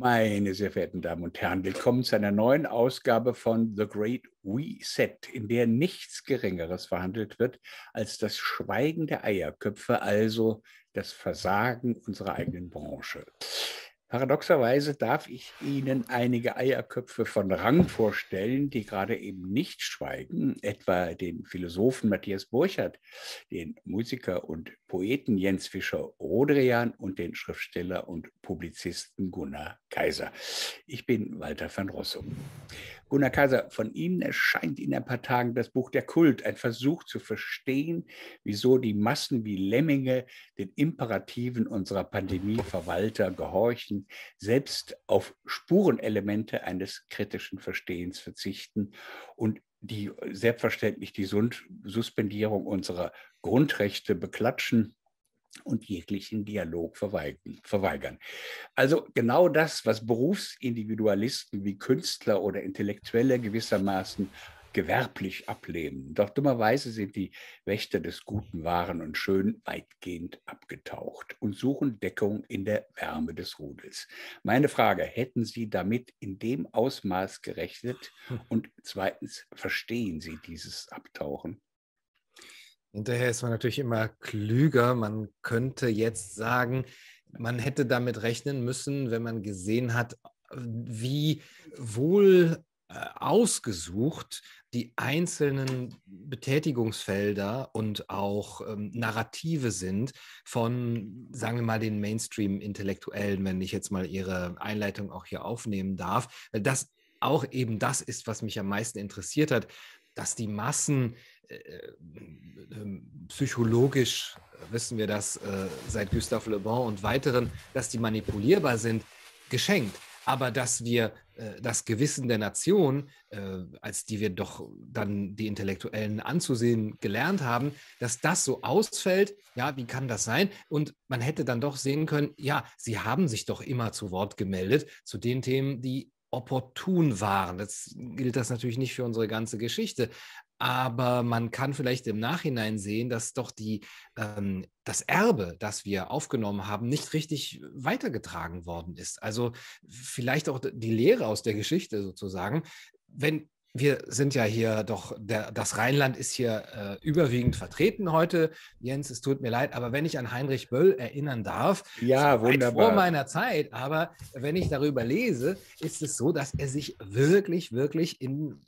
Meine sehr verehrten Damen und Herren, willkommen zu einer neuen Ausgabe von The Great Reset, in der nichts Geringeres verhandelt wird als das Schweigen der Eierköpfe, also das Versagen unserer eigenen Branche. Paradoxerweise darf ich Ihnen einige Eierköpfe von Rang vorstellen, die gerade eben nicht schweigen, etwa den Philosophen Matthias Burchardt, den Musiker und Poeten Jens Fischer-Rodrian und den Schriftsteller und Publizisten Gunnar Kaiser. Ich bin Walter van Rossum. Gunnar Kaiser, von Ihnen erscheint in ein paar Tagen das Buch Der Kult, ein Versuch zu verstehen, wieso die Massen wie Lemminge den Imperativen unserer Pandemieverwalter gehorchen, selbst auf Spurenelemente eines kritischen Verstehens verzichten und die selbstverständlich die Suspendierung unserer Grundrechte beklatschen und jeglichen Dialog verweigern. Also genau das, was Berufsindividualisten wie Künstler oder Intellektuelle gewissermaßen gewerblich ablehnen. Doch dummerweise sind die Wächter des Guten, Wahren und Schönen weitgehend abgetaucht und suchen Deckung in der Wärme des Rudels. Meine Frage, hätten Sie damit in dem Ausmaß gerechnet? Und zweitens, verstehen Sie dieses Abtauchen? Hinterher ist man natürlich immer klüger. Man könnte jetzt sagen, man hätte damit rechnen müssen, wenn man gesehen hat, wie wohl äh, ausgesucht die einzelnen Betätigungsfelder und auch ähm, Narrative sind von, sagen wir mal, den Mainstream-Intellektuellen, wenn ich jetzt mal Ihre Einleitung auch hier aufnehmen darf. Das auch eben das ist, was mich am meisten interessiert hat, dass die Massen äh, äh, ähm, psychologisch wissen wir das äh, seit Gustave Le Bon und weiteren, dass die manipulierbar sind, geschenkt. Aber dass wir das Gewissen der Nation, als die wir doch dann die Intellektuellen anzusehen gelernt haben, dass das so ausfällt, ja, wie kann das sein? Und man hätte dann doch sehen können, ja, sie haben sich doch immer zu Wort gemeldet zu den Themen, die opportun waren. Das gilt das natürlich nicht für unsere ganze Geschichte, aber man kann vielleicht im Nachhinein sehen, dass doch die, ähm, das Erbe, das wir aufgenommen haben, nicht richtig weitergetragen worden ist. Also vielleicht auch die Lehre aus der Geschichte sozusagen. Wenn wir sind ja hier doch, der, das Rheinland ist hier äh, überwiegend vertreten heute. Jens, es tut mir leid, aber wenn ich an Heinrich Böll erinnern darf, ja, wunderbar. vor meiner Zeit, aber wenn ich darüber lese, ist es so, dass er sich wirklich, wirklich in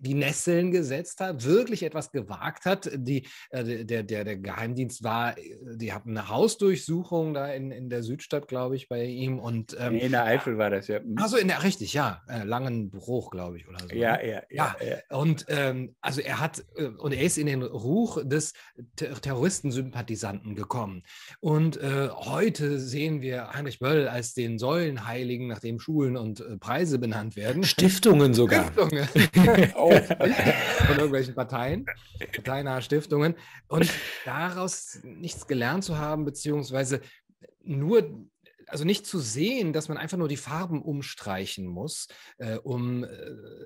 die Nesseln gesetzt hat, wirklich etwas gewagt hat. Die, äh, der, der, der Geheimdienst war, äh, die hatten eine Hausdurchsuchung da in, in der Südstadt, glaube ich, bei ihm. Und, ähm, in der Eifel war das ja. Also in der, richtig, ja. Äh, Langenbruch, glaube ich, oder so. Ja, ne? ja, ja. ja. Und ähm, also er hat, äh, und er ist in den Ruch des Ter Terroristensympathisanten gekommen. Und äh, heute sehen wir Heinrich Böll als den Säulenheiligen, nachdem Schulen und äh, Preise benannt werden. Stiftungen sogar. Stiftungen. oh, von irgendwelchen Parteien, parteinahe Stiftungen. Und daraus nichts gelernt zu haben, beziehungsweise nur also nicht zu sehen, dass man einfach nur die Farben umstreichen muss, äh, um äh,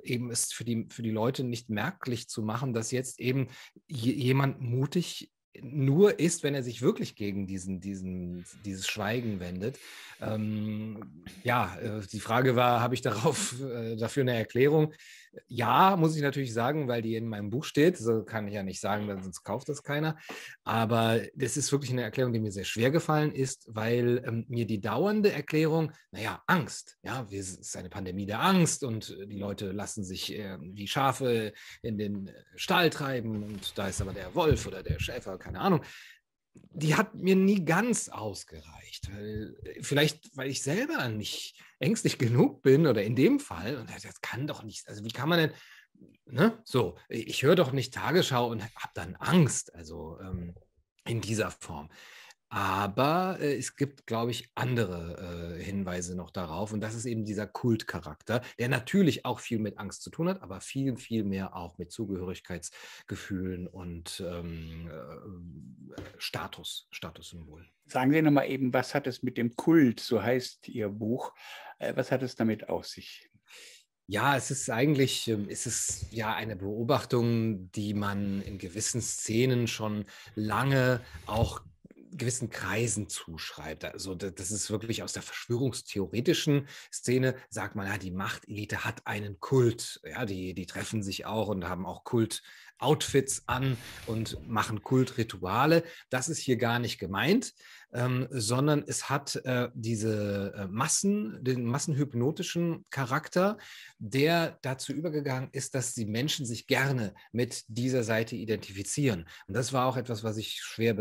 eben es für die, für die Leute nicht merklich zu machen, dass jetzt eben jemand mutig nur ist, wenn er sich wirklich gegen diesen, diesen, dieses Schweigen wendet. Ähm, ja, äh, die Frage war, habe ich darauf äh, dafür eine Erklärung? Ja, muss ich natürlich sagen, weil die in meinem Buch steht. So kann ich ja nicht sagen, sonst kauft das keiner. Aber das ist wirklich eine Erklärung, die mir sehr schwer gefallen ist, weil ähm, mir die dauernde Erklärung, naja, Angst, ja, es ist eine Pandemie der Angst und die Leute lassen sich äh, wie Schafe in den Stall treiben und da ist aber der Wolf oder der Schäfer, keine Ahnung die hat mir nie ganz ausgereicht. Weil, vielleicht, weil ich selber nicht ängstlich genug bin oder in dem Fall. Und das kann doch nicht, also wie kann man denn, ne? So, ich höre doch nicht Tagesschau und habe dann Angst, also ähm, in dieser Form. Aber äh, es gibt, glaube ich, andere äh, Hinweise noch darauf. Und das ist eben dieser Kultcharakter, der natürlich auch viel mit Angst zu tun hat, aber viel, viel mehr auch mit Zugehörigkeitsgefühlen und ähm, äh, Status, Statussymbol. Sagen Sie nochmal eben, was hat es mit dem Kult, so heißt Ihr Buch, äh, was hat es damit auf sich? Ja, es ist eigentlich, ähm, es ist ja eine Beobachtung, die man in gewissen Szenen schon lange auch gewissen Kreisen zuschreibt. Also das ist wirklich aus der verschwörungstheoretischen Szene, sagt man, ja, die Machtelite hat einen Kult. Ja, die, die treffen sich auch und haben auch Kult. Outfits an und machen Kultrituale. Das ist hier gar nicht gemeint, ähm, sondern es hat äh, diese äh, Massen, den massenhypnotischen Charakter, der dazu übergegangen ist, dass die Menschen sich gerne mit dieser Seite identifizieren. Und das war auch etwas, was ich schwer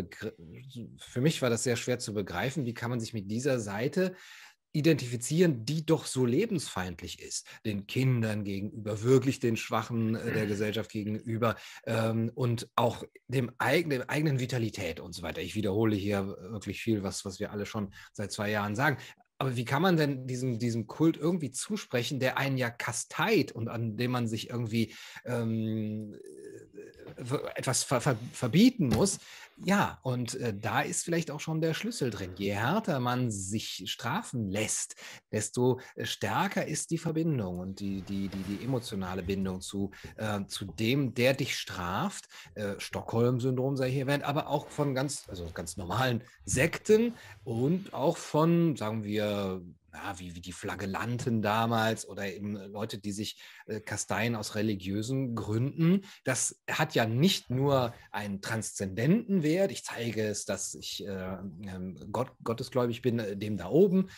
für mich war das sehr schwer zu begreifen. Wie kann man sich mit dieser Seite identifizieren, die doch so lebensfeindlich ist, den Kindern gegenüber, wirklich den Schwachen äh, der Gesellschaft gegenüber ähm, und auch dem eigenen, eigenen Vitalität und so weiter. Ich wiederhole hier wirklich viel, was, was wir alle schon seit zwei Jahren sagen. Aber wie kann man denn diesem, diesem Kult irgendwie zusprechen, der einen ja kasteit und an dem man sich irgendwie ähm, äh, etwas ver ver verbieten muss? Ja, und äh, da ist vielleicht auch schon der Schlüssel drin. Je härter man sich strafen lässt, desto äh, stärker ist die Verbindung und die, die, die, die emotionale Bindung zu, äh, zu dem, der dich straft. Äh, Stockholm-Syndrom sei hier erwähnt, aber auch von ganz, also ganz normalen Sekten und auch von, sagen wir, ja, wie, wie die Flagellanten damals oder eben Leute, die sich äh, kasteien aus religiösen Gründen. Das hat ja nicht nur einen transzendenten Wert, ich zeige es, dass ich äh, ähm, Gott, gottesgläubig bin, äh, dem da oben,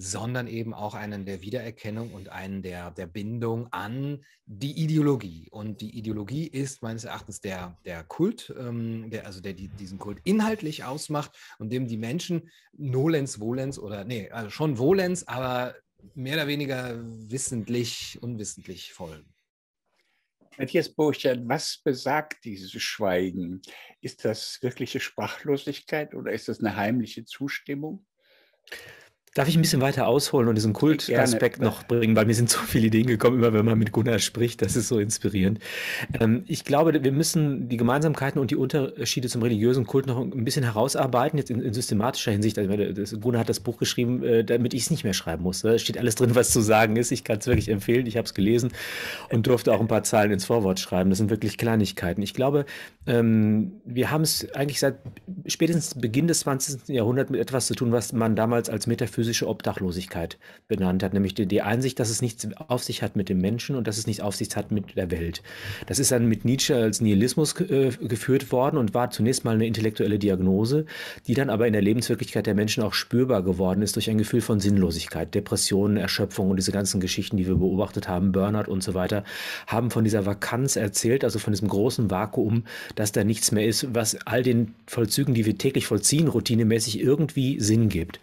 sondern eben auch einen der Wiedererkennung und einen der, der Bindung an die Ideologie. Und die Ideologie ist meines Erachtens der, der Kult, ähm, der, also der die, diesen Kult inhaltlich ausmacht und dem die Menschen nolens, volens oder, nee, also schon volens, aber mehr oder weniger wissentlich, unwissentlich folgen. Matthias Burchard, was besagt dieses Schweigen? Ist das wirkliche Sprachlosigkeit oder ist das eine heimliche Zustimmung? Darf ich ein bisschen weiter ausholen und diesen Kultaspekt noch bringen, weil mir sind so viele Ideen gekommen, immer wenn man mit Gunnar spricht, das ist so inspirierend. Ähm, ich glaube, wir müssen die Gemeinsamkeiten und die Unterschiede zum religiösen Kult noch ein bisschen herausarbeiten, jetzt in, in systematischer Hinsicht. Also, das, Gunnar hat das Buch geschrieben, äh, damit ich es nicht mehr schreiben muss. Da steht alles drin, was zu sagen ist. Ich kann es wirklich empfehlen. Ich habe es gelesen und durfte auch ein paar Zahlen ins Vorwort schreiben. Das sind wirklich Kleinigkeiten. Ich glaube, ähm, wir haben es eigentlich seit spätestens Beginn des 20. Jahrhunderts mit etwas zu tun, was man damals als Metaphysik physische Obdachlosigkeit benannt hat, nämlich die, die, Einsicht, dass es nichts auf sich hat mit dem Menschen und dass es nichts auf sich hat mit der Welt. Das ist dann mit Nietzsche als Nihilismus äh, geführt worden und war zunächst mal eine intellektuelle Diagnose, die dann aber in der Lebenswirklichkeit der Menschen auch spürbar geworden ist durch ein Gefühl von Sinnlosigkeit, Depressionen, Erschöpfung und diese ganzen Geschichten, die wir beobachtet haben, Burnout und so weiter, haben von dieser Vakanz erzählt, also von diesem großen Vakuum, dass da nichts mehr ist, was all den Vollzügen, die wir täglich vollziehen, routinemäßig irgendwie Sinn gibt.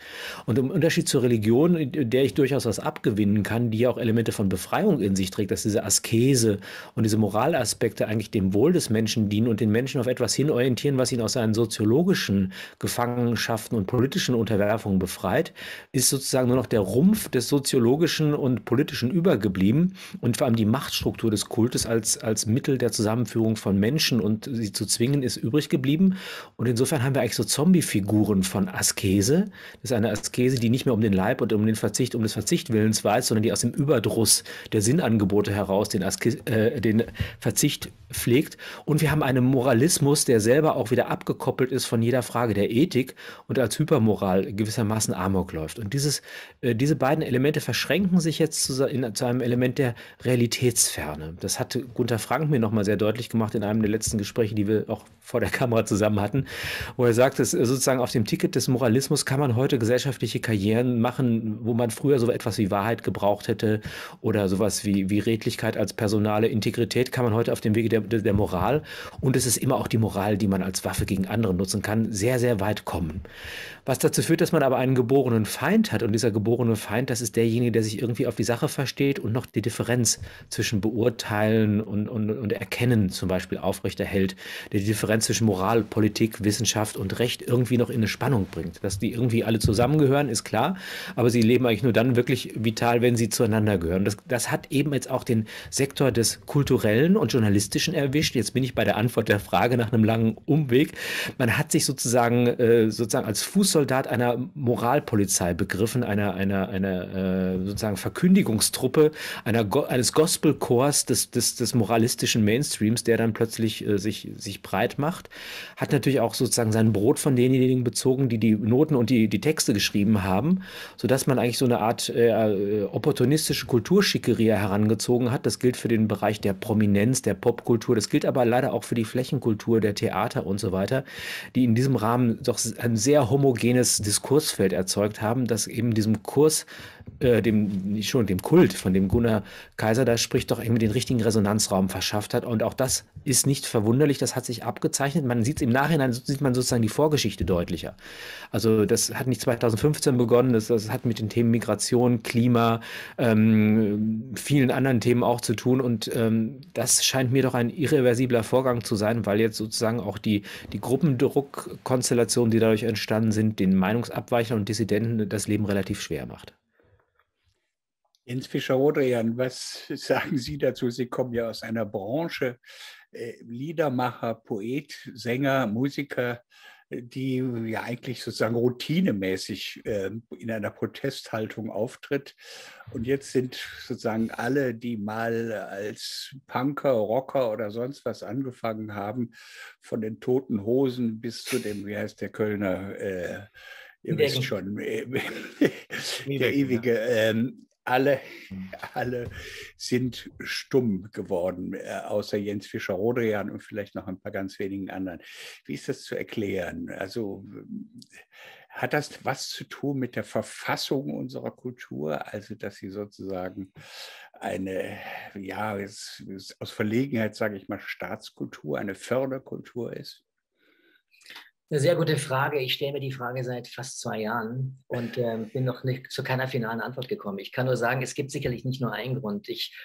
Und im Unterschied zur Religion, der ich durchaus was abgewinnen kann, die ja auch Elemente von Befreiung in sich trägt, dass diese Askese und diese Moralaspekte eigentlich dem Wohl des Menschen dienen und den Menschen auf etwas hinorientieren, was ihn aus seinen soziologischen Gefangenschaften und politischen Unterwerfungen befreit, ist sozusagen nur noch der Rumpf des soziologischen und politischen übergeblieben und vor allem die Machtstruktur des Kultes als, als Mittel der Zusammenführung von Menschen und sie zu zwingen, ist übrig geblieben. Und insofern haben wir eigentlich so Zombie-Figuren von Askese. Das ist eine Askese, die nicht mehr um den Leib und um den Verzicht, um des Verzichtwillens weiß, sondern die aus dem Überdruss der Sinnangebote heraus den, Aske äh, den Verzicht pflegt. Und wir haben einen Moralismus, der selber auch wieder abgekoppelt ist von jeder Frage der Ethik und als Hypermoral gewissermaßen Amok läuft. Und dieses, äh, diese beiden Elemente verschränken sich jetzt zu, in, zu einem Element der Realitätsferne. Das hat Gunther Frank mir nochmal sehr deutlich gemacht in einem der letzten Gespräche, die wir auch vor der Kamera zusammen hatten, wo er sagt, dass sozusagen auf dem Ticket des Moralismus kann man heute gesellschaftliche Karrieren machen, wo man früher so etwas wie Wahrheit gebraucht hätte oder sowas wie, wie Redlichkeit als personale Integrität, kann man heute auf dem Wege der, der Moral und es ist immer auch die Moral, die man als Waffe gegen andere nutzen kann, sehr, sehr weit kommen. Was dazu führt, dass man aber einen geborenen Feind hat und dieser geborene Feind, das ist derjenige, der sich irgendwie auf die Sache versteht und noch die Differenz zwischen beurteilen und, und, und erkennen zum Beispiel aufrechterhält, der die Differenz zwischen Moral, Politik, Wissenschaft und Recht irgendwie noch in eine Spannung bringt. Dass die irgendwie alle zusammengehören, ist klar. Aber sie leben eigentlich nur dann wirklich vital, wenn sie zueinander gehören. Das, das hat eben jetzt auch den Sektor des Kulturellen und Journalistischen erwischt. Jetzt bin ich bei der Antwort der Frage nach einem langen Umweg. Man hat sich sozusagen, äh, sozusagen als Fußsoldat einer Moralpolizei begriffen, einer, einer, einer äh, sozusagen Verkündigungstruppe, einer, eines Gospelchors des, des, des moralistischen Mainstreams, der dann plötzlich äh, sich, sich breit macht. Hat natürlich auch sozusagen sein Brot von denjenigen bezogen, die die Noten und die, die Texte geschrieben haben, sodass man eigentlich so eine Art äh, opportunistische Kulturschickeria herangezogen hat. Das gilt für den Bereich der Prominenz, der Popkultur. Das gilt aber leider auch für die Flächenkultur der Theater und so weiter, die in diesem Rahmen doch ein sehr homogenes Diskursfeld erzeugt haben, das eben diesem Kurs äh, dem, schon dem Kult, von dem Gunnar Kaiser da spricht, doch irgendwie den richtigen Resonanzraum verschafft hat. Und auch das ist nicht verwunderlich, das hat sich abgezeichnet. Man sieht es im Nachhinein, sieht man sozusagen die Vorgeschichte deutlicher. Also das hat nicht 2015 begonnen, das, das hat mit den Themen Migration, Klima, ähm, vielen anderen Themen auch zu tun. Und ähm, das scheint mir doch ein irreversibler Vorgang zu sein, weil jetzt sozusagen auch die, die Gruppendruckkonstellationen, die dadurch entstanden sind, den Meinungsabweichern und Dissidenten das Leben relativ schwer macht. Jens Fischer-Rodrian, was sagen Sie dazu? Sie kommen ja aus einer Branche, äh, Liedermacher, Poet, Sänger, Musiker, die ja eigentlich sozusagen routinemäßig äh, in einer Protesthaltung auftritt. Und jetzt sind sozusagen alle, die mal als Punker, Rocker oder sonst was angefangen haben, von den toten Hosen bis zu dem, wie heißt der Kölner, äh, ihr wisst schon, äh, der ewige, ähm, alle, alle sind stumm geworden, äh, außer Jens Fischer-Rodrian und vielleicht noch ein paar ganz wenigen anderen. Wie ist das zu erklären? Also hat das was zu tun mit der Verfassung unserer Kultur, also dass sie sozusagen eine, ja, aus Verlegenheit sage ich mal, Staatskultur, eine Förderkultur ist? Eine sehr gute Frage. Ich stelle mir die Frage seit fast zwei Jahren und äh, bin noch nicht zu keiner finalen Antwort gekommen. Ich kann nur sagen, es gibt sicherlich nicht nur einen Grund. Ich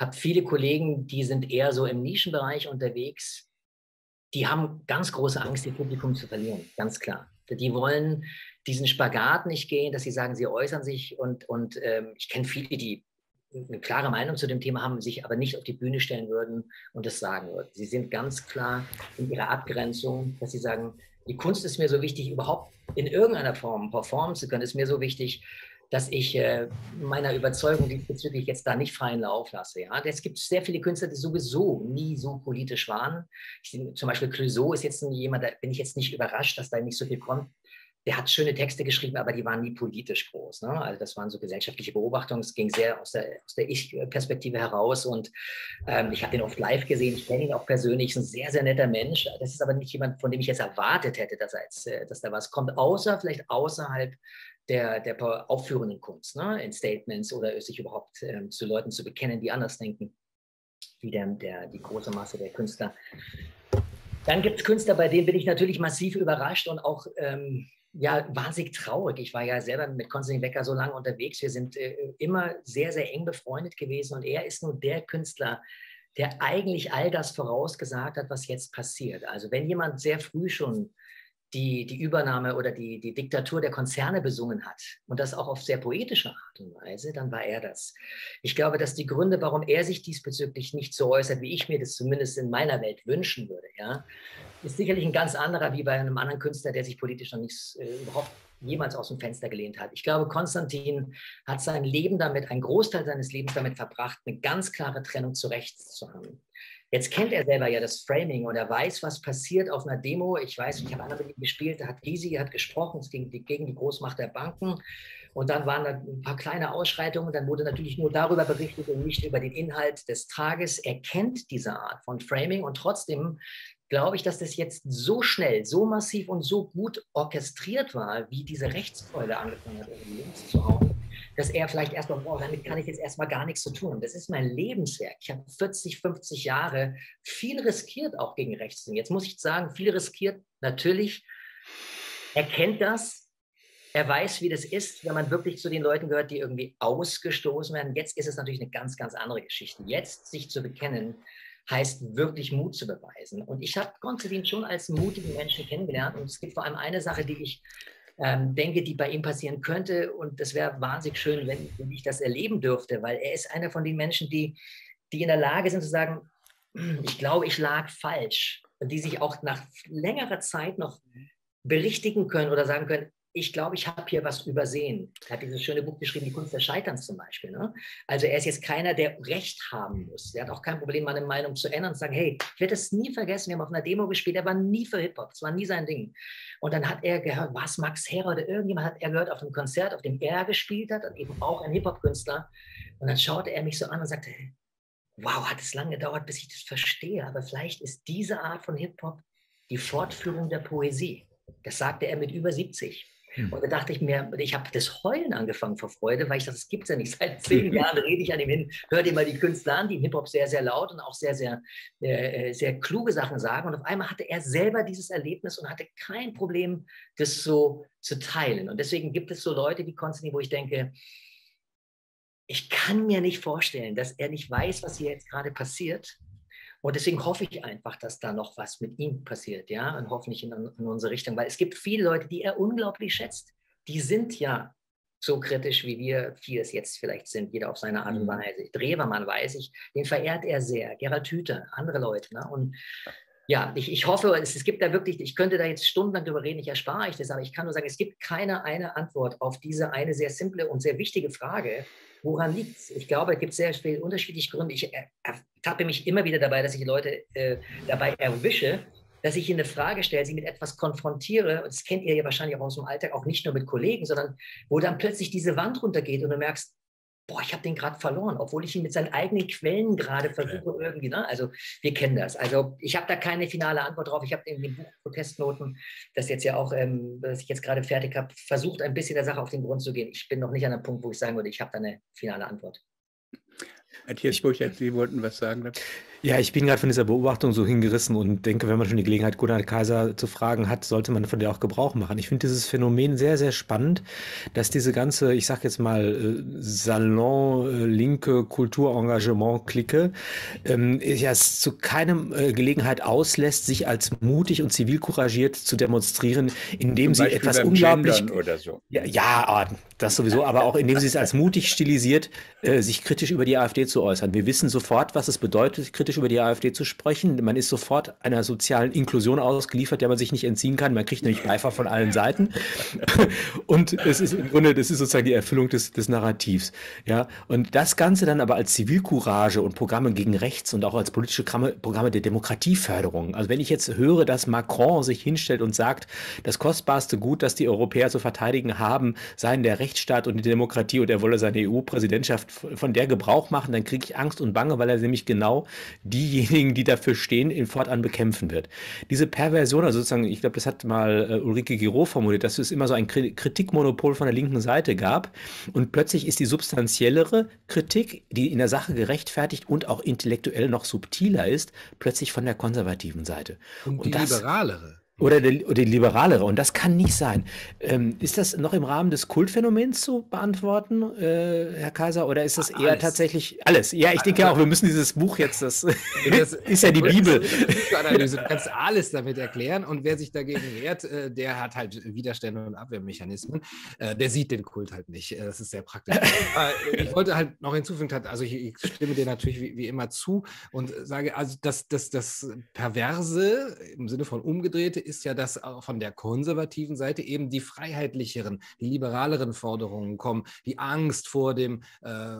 habe viele Kollegen, die sind eher so im Nischenbereich unterwegs. Die haben ganz große Angst, ihr Publikum zu verlieren, ganz klar. Die wollen diesen Spagat nicht gehen, dass sie sagen, sie äußern sich und, und ähm, ich kenne viele, die eine klare Meinung zu dem Thema haben, sich aber nicht auf die Bühne stellen würden und das sagen würden. Sie sind ganz klar in ihrer Abgrenzung, dass sie sagen, die Kunst ist mir so wichtig, überhaupt in irgendeiner Form performen zu können, ist mir so wichtig, dass ich äh, meiner Überzeugung diesbezüglich jetzt da nicht freien Lauf lasse. Ja? Es gibt sehr viele Künstler, die sowieso nie so politisch waren. Ich, zum Beispiel Clouseau ist jetzt jemand, da bin ich jetzt nicht überrascht, dass da nicht so viel kommt der hat schöne Texte geschrieben, aber die waren nie politisch groß. Ne? Also das waren so gesellschaftliche Beobachtungen. Es ging sehr aus der, aus der Ich-Perspektive heraus und ähm, ich habe ihn oft live gesehen. Ich kenne ihn auch persönlich. Ist ein sehr, sehr netter Mensch. Das ist aber nicht jemand, von dem ich jetzt erwartet hätte, dass, er jetzt, äh, dass da was kommt, außer vielleicht außerhalb der, der aufführenden Kunst, ne? in Statements oder sich überhaupt ähm, zu Leuten zu bekennen, die anders denken, wie der, der, die große Masse der Künstler. Dann gibt es Künstler, bei denen bin ich natürlich massiv überrascht und auch ähm, ja, wahnsinnig traurig. Ich war ja selber mit Konstantin Becker so lange unterwegs. Wir sind äh, immer sehr, sehr eng befreundet gewesen und er ist nun der Künstler, der eigentlich all das vorausgesagt hat, was jetzt passiert. Also wenn jemand sehr früh schon die, die Übernahme oder die, die Diktatur der Konzerne besungen hat und das auch auf sehr poetische Art und Weise, dann war er das. Ich glaube, dass die Gründe, warum er sich diesbezüglich nicht so äußert, wie ich mir das zumindest in meiner Welt wünschen würde, ja, ist sicherlich ein ganz anderer wie bei einem anderen Künstler, der sich politisch noch nicht äh, überhaupt jemals aus dem Fenster gelehnt hat. Ich glaube, Konstantin hat sein Leben damit, einen Großteil seines Lebens damit verbracht, eine ganz klare Trennung zu rechts zu haben. Jetzt kennt er selber ja das Framing und er weiß, was passiert auf einer Demo. Ich weiß, ich habe einmal mit ihm gespielt, da hat Gysi hat gesprochen, es ging gegen die Großmacht der Banken. Und dann waren da ein paar kleine Ausschreitungen. Dann wurde natürlich nur darüber berichtet und nicht über den Inhalt des Tages. Er kennt diese Art von Framing und trotzdem glaube ich, dass das jetzt so schnell, so massiv und so gut orchestriert war, wie diese Rechtskeule angefangen hat, links zu hauen, dass er vielleicht erstmal, boah, damit kann ich jetzt erstmal gar nichts zu tun. Das ist mein Lebenswerk. Ich habe 40, 50 Jahre viel riskiert, auch gegen rechts. Jetzt muss ich sagen, viel riskiert, natürlich. Er kennt das, er weiß, wie das ist, wenn man wirklich zu den Leuten gehört, die irgendwie ausgestoßen werden. Jetzt ist es natürlich eine ganz, ganz andere Geschichte. Jetzt sich zu bekennen, heißt wirklich Mut zu beweisen. Und ich habe Konstantin schon als mutigen Menschen kennengelernt. Und es gibt vor allem eine Sache, die ich ähm, denke, die bei ihm passieren könnte. Und das wäre wahnsinnig schön, wenn, wenn, ich das erleben dürfte, weil er ist einer von den Menschen, die, die in der Lage sind zu sagen, ich glaube, ich lag falsch. Und die sich auch nach längerer Zeit noch berichtigen können oder sagen können, ich glaube, ich habe hier was übersehen. Er hat dieses schöne Buch geschrieben, Die Kunst des Scheiterns zum Beispiel. Ne? Also er ist jetzt keiner, der Recht haben muss. Er hat auch kein Problem, meine Meinung zu ändern und zu sagen, hey, ich werde das nie vergessen, wir haben auf einer Demo gespielt, er war nie für Hip-Hop, das war nie sein Ding. Und dann hat er gehört, was Max Herrer oder irgendjemand hat er gehört auf dem Konzert, auf dem er gespielt hat und eben auch ein Hip-Hop-Künstler. Und dann schaute er mich so an und sagte, wow, hat es lange gedauert, bis ich das verstehe, aber vielleicht ist diese Art von Hip-Hop die Fortführung der Poesie. Das sagte er mit über 70. Hm. Und da dachte ich mir, ich habe das Heulen angefangen vor Freude, weil ich dachte, das gibt es ja nicht. Seit zehn Jahren rede ich an ihm hin, hört ihr mal die Künstler an, die im Hip-Hop sehr, sehr laut und auch sehr, sehr, äh, sehr kluge Sachen sagen. Und auf einmal hatte er selber dieses Erlebnis und hatte kein Problem, das so zu teilen. Und deswegen gibt es so Leute wie Konstantin, wo ich denke, ich kann mir nicht vorstellen, dass er nicht weiß, was hier jetzt gerade passiert und deswegen hoffe ich einfach, dass da noch was mit ihm passiert, ja, und hoffentlich in, in unsere Richtung, weil es gibt viele Leute, die er unglaublich schätzt. Die sind ja so kritisch, wie wir vieles jetzt vielleicht sind, jeder auf seine Art und mhm. Weise. Drewermann weiß ich, den verehrt er sehr, Gerald Hüther, andere Leute. Ne? Und ja, ich, ich hoffe, es, es gibt da wirklich, ich könnte da jetzt stundenlang drüber reden, ich erspare ich das, aber ich kann nur sagen, es gibt keine eine Antwort auf diese eine sehr simple und sehr wichtige Frage, Woran liegt es? Ich glaube, es gibt sehr viele unterschiedliche Gründe. Ich ertappe mich immer wieder dabei, dass ich Leute äh, dabei erwische, dass ich ihnen eine Frage stelle, sie mit etwas konfrontiere, und das kennt ihr ja wahrscheinlich auch aus dem Alltag, auch nicht nur mit Kollegen, sondern wo dann plötzlich diese Wand runtergeht und du merkst, boah, ich habe den gerade verloren, obwohl ich ihn mit seinen eigenen Quellen gerade versuche okay. irgendwie. Ne? Also wir kennen das. Also ich habe da keine finale Antwort drauf. Ich habe in dem Buch Protestnoten, das jetzt ja auch, ähm, das ich jetzt gerade fertig habe, versucht ein bisschen der Sache auf den Grund zu gehen. Ich bin noch nicht an einem Punkt, wo ich sagen würde, ich habe da eine finale Antwort. Matthias Burchert, Sie wollten was sagen? Ja, ich bin gerade von dieser Beobachtung so hingerissen und denke, wenn man schon die Gelegenheit, Gunnar Kaiser zu fragen hat, sollte man von der auch Gebrauch machen. Ich finde dieses Phänomen sehr, sehr spannend, dass diese ganze, ich sage jetzt mal, äh, Salon-linke äh, Kulturengagement-Clique ähm, ja es zu keinem äh, Gelegenheit auslässt, sich als mutig und zivilcouragiert zu demonstrieren, indem Zum sie Beispiel etwas unglaublich. So. Ja, ja, ah, das sowieso, aber auch indem sie es als mutig stilisiert, äh, sich kritisch über die AfD zu äußern. Wir wissen sofort, was es bedeutet, kritisch kritisch über die AfD zu sprechen. Man ist sofort einer sozialen Inklusion ausgeliefert, der man sich nicht entziehen kann. Man kriegt nämlich Beifall von allen Seiten. Und es ist im Grunde, das ist sozusagen die Erfüllung des, des Narrativs. Ja, und das Ganze dann aber als Zivilcourage und Programme gegen rechts und auch als politische Programme der Demokratieförderung. Also wenn ich jetzt höre, dass Macron sich hinstellt und sagt, das kostbarste Gut, das die Europäer zu verteidigen haben, seien der Rechtsstaat und die Demokratie und er wolle seine EU-Präsidentschaft von der Gebrauch machen, dann kriege ich Angst und Bange, weil er nämlich genau diejenigen, die dafür stehen, in fortan bekämpfen wird. Diese Perversion, also sozusagen, ich glaube, das hat mal äh, Ulrike Giraud formuliert, dass es immer so ein Kritikmonopol von der linken Seite gab und plötzlich ist die substanziellere Kritik, die in der Sache gerechtfertigt und auch intellektuell noch subtiler ist, plötzlich von der konservativen Seite. Und, und die das, liberalere. Oder, der, oder die liberalere. Und das kann nicht sein. Ähm, ist das noch im Rahmen des Kultphänomens zu beantworten, äh, Herr Kaiser? Oder ist das eher alles. tatsächlich alles? Ja, ich denke auch, wir müssen dieses Buch jetzt, das, das ist ja die Bibel. Du kannst alles damit erklären. Und wer sich dagegen wehrt, äh, der hat halt Widerstände und Abwehrmechanismen. Äh, der sieht den Kult halt nicht. Äh, das ist sehr praktisch. ich wollte halt noch hinzufügen, also ich, ich stimme dir natürlich wie, wie, immer zu und sage, also das, das, das Perverse im Sinne von umgedrehte ist ja, dass von der konservativen Seite eben die freiheitlicheren, die liberaleren Forderungen kommen, die Angst vor dem äh,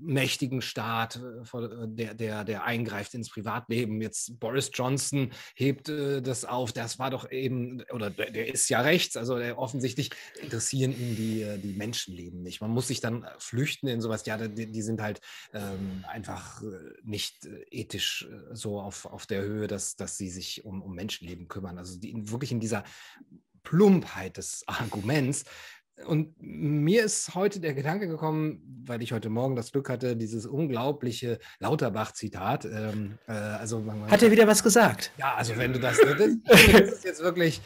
mächtigen Staat, äh, äh, der, der, der eingreift ins Privatleben. Jetzt Boris Johnson hebt äh, das auf, das war doch eben, oder der, der ist ja rechts, also der, offensichtlich interessieren ihn die, äh, die Menschenleben nicht. Man muss sich dann flüchten in sowas, ja, die, die sind halt ähm, einfach nicht ethisch so auf, auf der Höhe, dass, dass sie sich um, um Menschenleben kümmern. Also also die, wirklich in dieser Plumpheit des Arguments. Und mir ist heute der Gedanke gekommen, weil ich heute Morgen das Glück hatte, dieses unglaubliche Lauterbach-Zitat. Ähm, äh, also Hat er wieder was gesagt? Ja, also wenn du das, das, ist jetzt wirklich,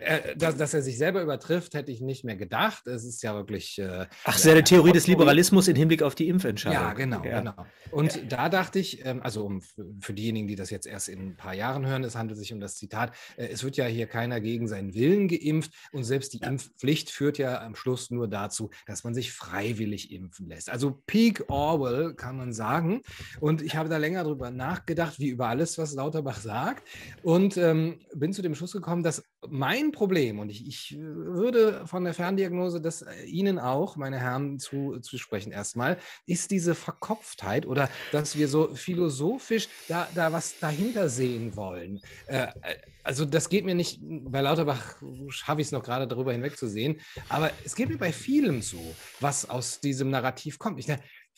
äh, äh, dass, dass, er sich selber übertrifft, hätte ich nicht mehr gedacht. Es ist ja wirklich. Äh, Ach, ist ja eine Theorie des Liberalismus im Hinblick auf die Impfentscheidung. Ja, genau, ja. genau. Und ja. da dachte ich, ähm, also um, für diejenigen, die das jetzt erst in ein paar Jahren hören, es handelt sich um das Zitat, äh, es wird ja hier keiner gegen seinen Willen geimpft und selbst die. Impfpflicht führt ja am Schluss nur dazu, dass man sich freiwillig impfen lässt. Also Peak Orwell kann man sagen. Und ich habe da länger drüber nachgedacht, wie über alles, was Lauterbach sagt. Und ähm, bin zu dem Schluss gekommen, dass mein Problem, und ich, ich würde von der Ferndiagnose das äh, Ihnen auch, meine Herren, zu, zu sprechen erstmal, ist diese Verkopftheit oder dass wir so philosophisch da, da was dahinter sehen wollen. Äh, äh also das geht mir nicht, bei Lauterbach schaffe ich es noch gerade darüber hinwegzusehen, aber es geht mir bei vielem so, was aus diesem Narrativ kommt. Ich,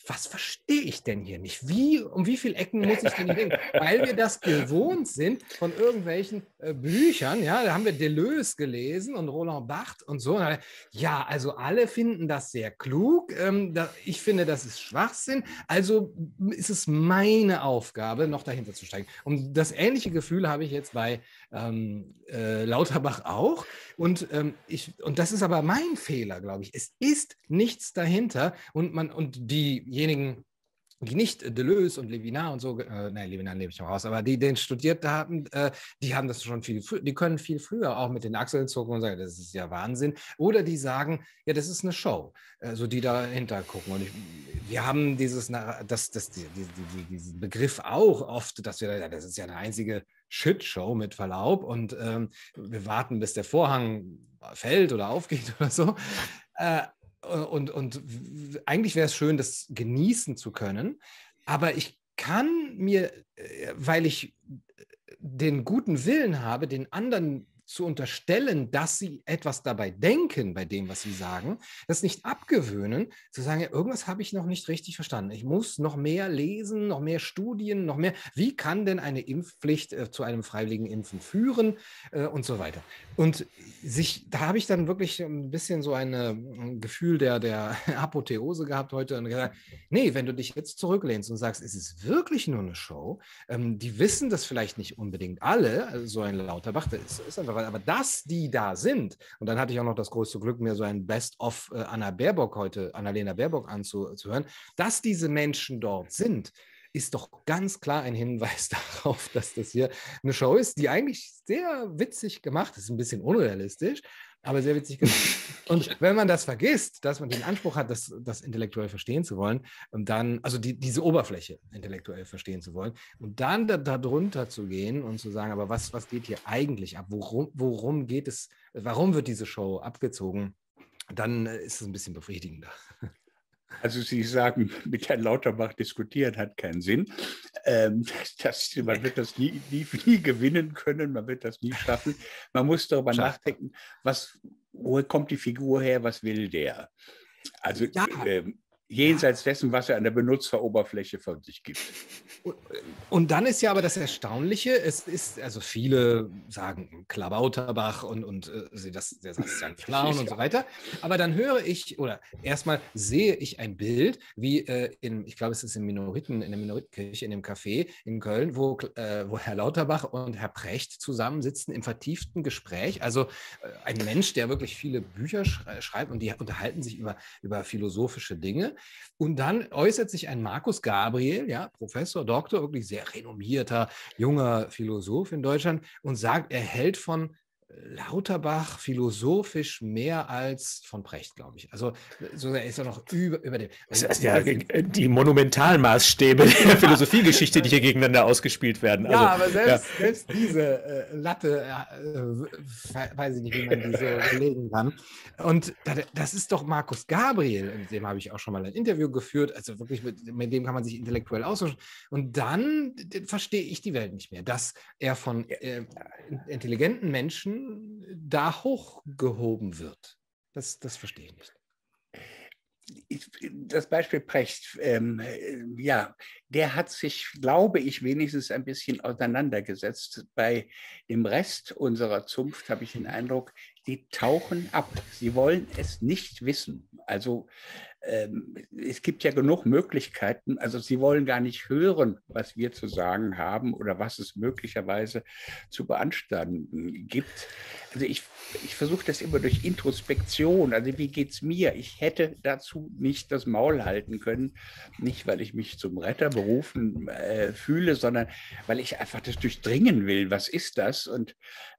was verstehe ich denn hier nicht? Wie, um wie viele Ecken muss ich denn denken? Weil wir das gewohnt sind von irgendwelchen äh, Büchern, ja, da haben wir Deleuze gelesen und Roland Barthes und so. Ja, also alle finden das sehr klug. Ähm, da, ich finde, das ist Schwachsinn. Also ist es meine Aufgabe, noch dahinter zu steigen. Und das ähnliche Gefühl habe ich jetzt bei ähm, äh, Lauterbach auch. Und, ähm, ich, und das ist aber mein Fehler, glaube ich. Es ist nichts dahinter. Und, man, und diejenigen, die nicht Deleuze und Levinas und so, äh, nein, Levinas nehme ich noch raus, aber die den studiert haben, äh, die haben das schon viel früher, die können viel früher auch mit den Achseln zucken und sagen, das ist ja Wahnsinn. Oder die sagen, ja, das ist eine Show, äh, so die dahinter gucken. Und ich, wir haben dieses, das, das, die, die, die, diesen Begriff auch oft, dass wir, ja, das ist ja eine einzige Shitshow mit Verlaub und ähm, wir warten, bis der Vorhang fällt oder aufgeht oder so. Äh, und, und eigentlich wäre es schön, das genießen zu können. Aber ich kann mir, äh, weil ich den guten Willen habe, den anderen zu unterstellen, dass sie etwas dabei denken bei dem, was sie sagen, das nicht abgewöhnen, zu sagen, ja, irgendwas habe ich noch nicht richtig verstanden. Ich muss noch mehr lesen, noch mehr Studien, noch mehr. Wie kann denn eine Impfpflicht äh, zu einem freiwilligen Impfen führen äh, und so weiter? Und sich, da habe ich dann wirklich ein bisschen so eine, ein Gefühl der, der Apotheose gehabt heute und gesagt, nee, wenn du dich jetzt zurücklehnst und sagst, es ist wirklich nur eine Show, ähm, die wissen das vielleicht nicht unbedingt alle, also so ein Lauterbach, das ist einfach aber dass die da sind, und dann hatte ich auch noch das große Glück, mir so ein Best-of äh, Anna Baerbock heute, Annalena Baerbock anzuhören, dass diese Menschen dort sind, ist doch ganz klar ein Hinweis darauf, dass das hier eine Show ist, die eigentlich sehr witzig gemacht ist, ein bisschen unrealistisch, aber sehr witzig gemacht. Und wenn man das vergisst, dass man den Anspruch hat, das, das intellektuell verstehen zu wollen, und dann, also die, diese Oberfläche intellektuell verstehen zu wollen, und dann darunter da zu gehen und zu sagen, aber was, was geht hier eigentlich ab? Worum, worum geht es, warum wird diese Show abgezogen? Dann ist es ein bisschen befriedigender. Also Sie sagen, mit Herrn Lauterbach diskutieren hat keinen Sinn. Ähm, das, man wird das nie, nie, nie, gewinnen können, man wird das nie schaffen. Man muss darüber Schade. nachdenken, was, wo kommt die Figur her, was will der? Also ja. ähm, jenseits dessen, was er an der Benutzeroberfläche von sich gibt. Und dann ist ja aber das Erstaunliche, es ist, also viele sagen Klabauterbach und, und äh, das, ja ein Clown und so weiter. Aber dann höre ich, oder erstmal sehe ich ein Bild, wie äh, in, ich glaube, es ist in Minoriten, in der Minoritenkirche, in dem Café in Köln, wo, äh, wo Herr Lauterbach und Herr Precht zusammensitzen im vertieften Gespräch. Also äh, ein Mensch, der wirklich viele Bücher schreibt und die unterhalten sich über, über philosophische Dinge. Und dann äußert sich ein Markus Gabriel, ja, Professor, Doktor, wirklich sehr renommierter junger Philosoph in Deutschland und sagt, er hält von Lauterbach philosophisch mehr als von Precht, glaube ich. Also so ist er noch über, über dem. Das ist ja die Monumentalmaßstäbe der Philosophiegeschichte, die hier gegeneinander ausgespielt werden. Also, ja, aber selbst, ja. selbst diese äh, Latte, äh, weiß ich nicht, wie man die so legen kann. Und das ist doch Markus Gabriel, mit dem habe ich auch schon mal ein Interview geführt. Also wirklich, mit, mit dem kann man sich intellektuell austauschen. Und dann verstehe ich die Welt nicht mehr, dass er von äh, intelligenten Menschen da hochgehoben wird. Das, das verstehe ich nicht. Das Beispiel Precht, ähm, ja, der hat sich, glaube ich, wenigstens ein bisschen auseinandergesetzt. Bei dem Rest unserer Zunft habe ich den Eindruck, die tauchen ab. Sie wollen es nicht wissen. Also es gibt ja genug Möglichkeiten. Also Sie wollen gar nicht hören, was wir zu sagen haben oder was es möglicherweise zu beanstanden gibt. Also ich, ich versuche das immer durch Introspektion. Also wie geht es mir? Ich hätte dazu nicht das Maul halten können. Nicht, weil ich mich zum Retter berufen äh, fühle, sondern weil ich einfach das durchdringen will. Was ist das? Und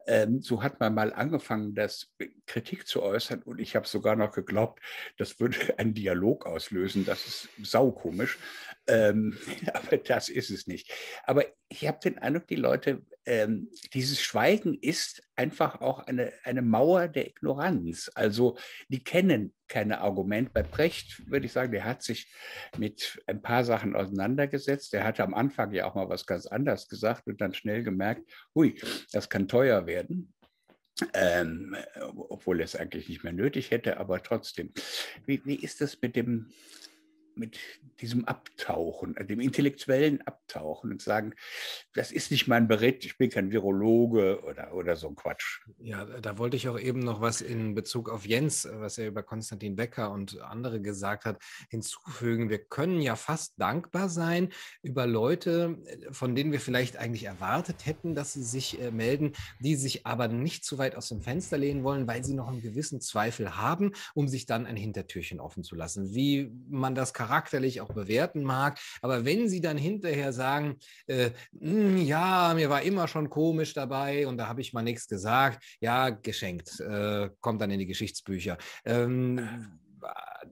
ähm, so hat man mal angefangen, das Kritik zu äußern. Und ich habe sogar noch geglaubt, das würde einen Dialog auslösen. Das ist saukomisch. Ähm, aber das ist es nicht. Aber ich habe den Eindruck, die Leute, ähm, dieses Schweigen ist einfach auch eine, eine Mauer der Ignoranz. Also die kennen keine Argumente. Bei Brecht würde ich sagen, der hat sich mit ein paar Sachen auseinandergesetzt. Der hatte am Anfang ja auch mal was ganz anderes gesagt und dann schnell gemerkt, hui, das kann teuer werden. Ähm, obwohl er es eigentlich nicht mehr nötig hätte, aber trotzdem. Wie, wie ist das mit dem mit diesem Abtauchen, äh, dem intellektuellen Abtauchen und sagen, das ist nicht mein Bericht, ich bin kein Virologe oder, oder so ein Quatsch. Ja, da wollte ich auch eben noch was in Bezug auf Jens, äh, was er über Konstantin Becker und andere gesagt hat, hinzufügen. Wir können ja fast dankbar sein über Leute, äh, von denen wir vielleicht eigentlich erwartet hätten, dass sie sich melden, die sich aber nicht zu weit aus dem Fenster lehnen wollen, weil sie noch einen gewissen Zweifel haben, um sich dann ein Hintertürchen offen zu lassen. Wie man das kann charakterlich auch bewerten mag. Aber wenn sie dann hinterher sagen, äh, hm, ja, mir war immer schon komisch dabei und da habe ich mal nichts gesagt, ja, geschenkt, äh, kommt dann in die Geschichtsbücher. Ähm,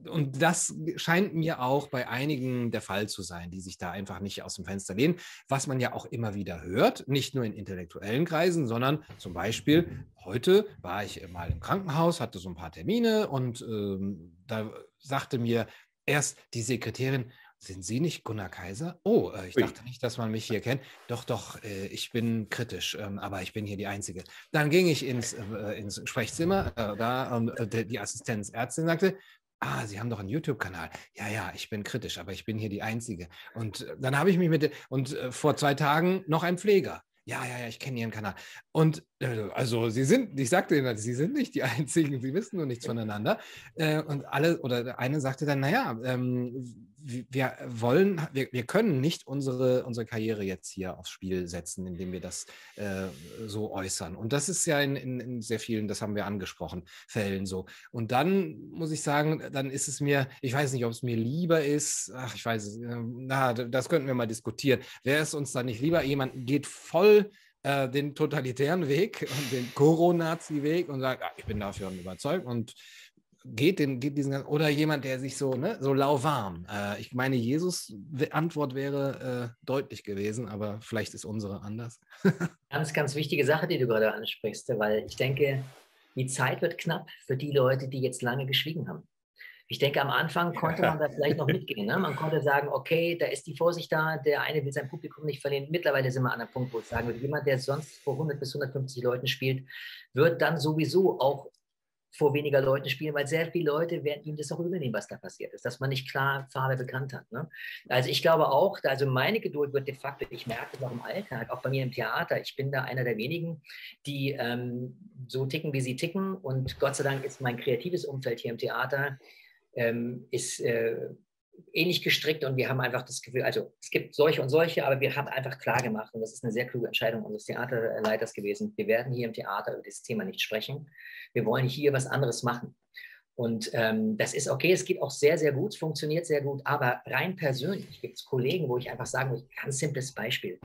und das scheint mir auch bei einigen der Fall zu sein, die sich da einfach nicht aus dem Fenster lehnen, was man ja auch immer wieder hört, nicht nur in intellektuellen Kreisen, sondern zum Beispiel heute war ich mal im Krankenhaus, hatte so ein paar Termine und ähm, da sagte mir erst die Sekretärin, sind Sie nicht Gunnar Kaiser? Oh, äh, ich dachte nicht, dass man mich hier kennt. Doch, doch, äh, ich bin kritisch, ähm, aber ich bin hier die Einzige. Dann ging ich ins, äh, ins Sprechzimmer, da die Assistenzärztin sagte, Ah, Sie haben doch einen YouTube-Kanal. Ja, ja, ich bin kritisch, aber ich bin hier die Einzige. Und dann habe ich mich mit, und vor zwei Tagen noch ein Pfleger ja, ja, ja, ich kenne Ihren Kanal. Und äh, also Sie sind, ich sagte Ihnen, Sie sind nicht die Einzigen, Sie wissen nur nichts voneinander. Äh, und alle, oder der eine sagte dann, naja, ähm, wir wollen, wir, wir können nicht unsere, unsere Karriere jetzt hier aufs Spiel setzen, indem wir das äh, so äußern. Und das ist ja in, in, in, sehr vielen, das haben wir angesprochen, Fällen so. Und dann muss ich sagen, dann ist es mir, ich weiß nicht, ob es mir lieber ist, ach, ich weiß es, äh, na, das könnten wir mal diskutieren. Wäre es uns dann nicht lieber, jemand geht voll äh, den totalitären Weg und den Corona-Weg und sagt, ah, ich bin dafür überzeugt und geht, den, geht diesen oder jemand, der sich so, ne, so lauwarm. Äh, ich meine, Jesus Antwort wäre äh, deutlich gewesen, aber vielleicht ist unsere anders. ganz, ganz wichtige Sache, die du gerade ansprichst, weil ich denke, die Zeit wird knapp für die Leute, die jetzt lange geschwiegen haben. Ich denke, am Anfang konnte man da vielleicht noch mitgehen. Ne? Man konnte sagen, okay, da ist die Vorsicht da, der eine will sein Publikum nicht verlieren. Mittlerweile sind wir an einem Punkt, wo ich sagen würde, jemand, der sonst vor 100 bis 150 Leuten spielt, wird dann sowieso auch vor weniger Leuten spielen, weil sehr viele Leute werden ihm das auch übernehmen, was da passiert ist, dass man nicht klar Farbe bekannt hat. Ne? Also ich glaube auch, also meine Geduld wird de facto, ich merke es auch im Alltag, auch bei mir im Theater, ich bin da einer der wenigen, die ähm, so ticken, wie sie ticken und Gott sei Dank ist mein kreatives Umfeld hier im Theater ähm, ist äh, ähnlich gestrickt und wir haben einfach das Gefühl, also es gibt solche und solche, aber wir haben einfach klar gemacht und das ist eine sehr kluge Entscheidung unseres Theaterleiters gewesen. Wir werden hier im Theater über dieses Thema nicht sprechen. Wir wollen hier was anderes machen. Und ähm, das ist okay, es geht auch sehr, sehr gut, es funktioniert sehr gut, aber rein persönlich gibt es Kollegen, wo ich einfach sagen muss, ganz simples Beispiel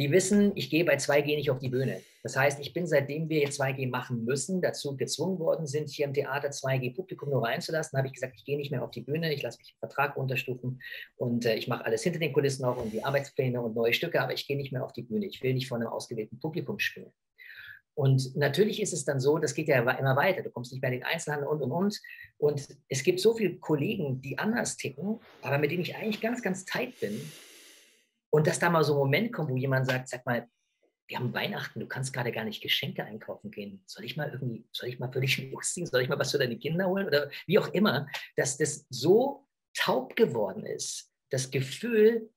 die wissen, ich gehe bei 2G nicht auf die Bühne. Das heißt, ich bin, seitdem wir 2G machen müssen, dazu gezwungen worden sind, hier im Theater 2G Publikum nur reinzulassen, habe ich gesagt, ich gehe nicht mehr auf die Bühne, ich lasse mich den Vertrag unterstufen und äh, ich mache alles hinter den Kulissen auch und die Arbeitspläne und neue Stücke, aber ich gehe nicht mehr auf die Bühne. Ich will nicht vor einem ausgewählten Publikum spielen. Und natürlich ist es dann so, das geht ja immer weiter. Du kommst nicht mehr in den Einzelhandel und und und. Und es gibt so viele Kollegen, die anders ticken, aber mit denen ich eigentlich ganz, ganz tight bin, und dass da mal so ein Moment kommt, wo jemand sagt, sag mal, wir haben Weihnachten, du kannst gerade gar nicht Geschenke einkaufen gehen. Soll ich mal irgendwie, soll ich mal für dich loslegen? Soll ich mal was für deine Kinder holen? Oder wie auch immer, dass das so taub geworden ist, das Gefühl,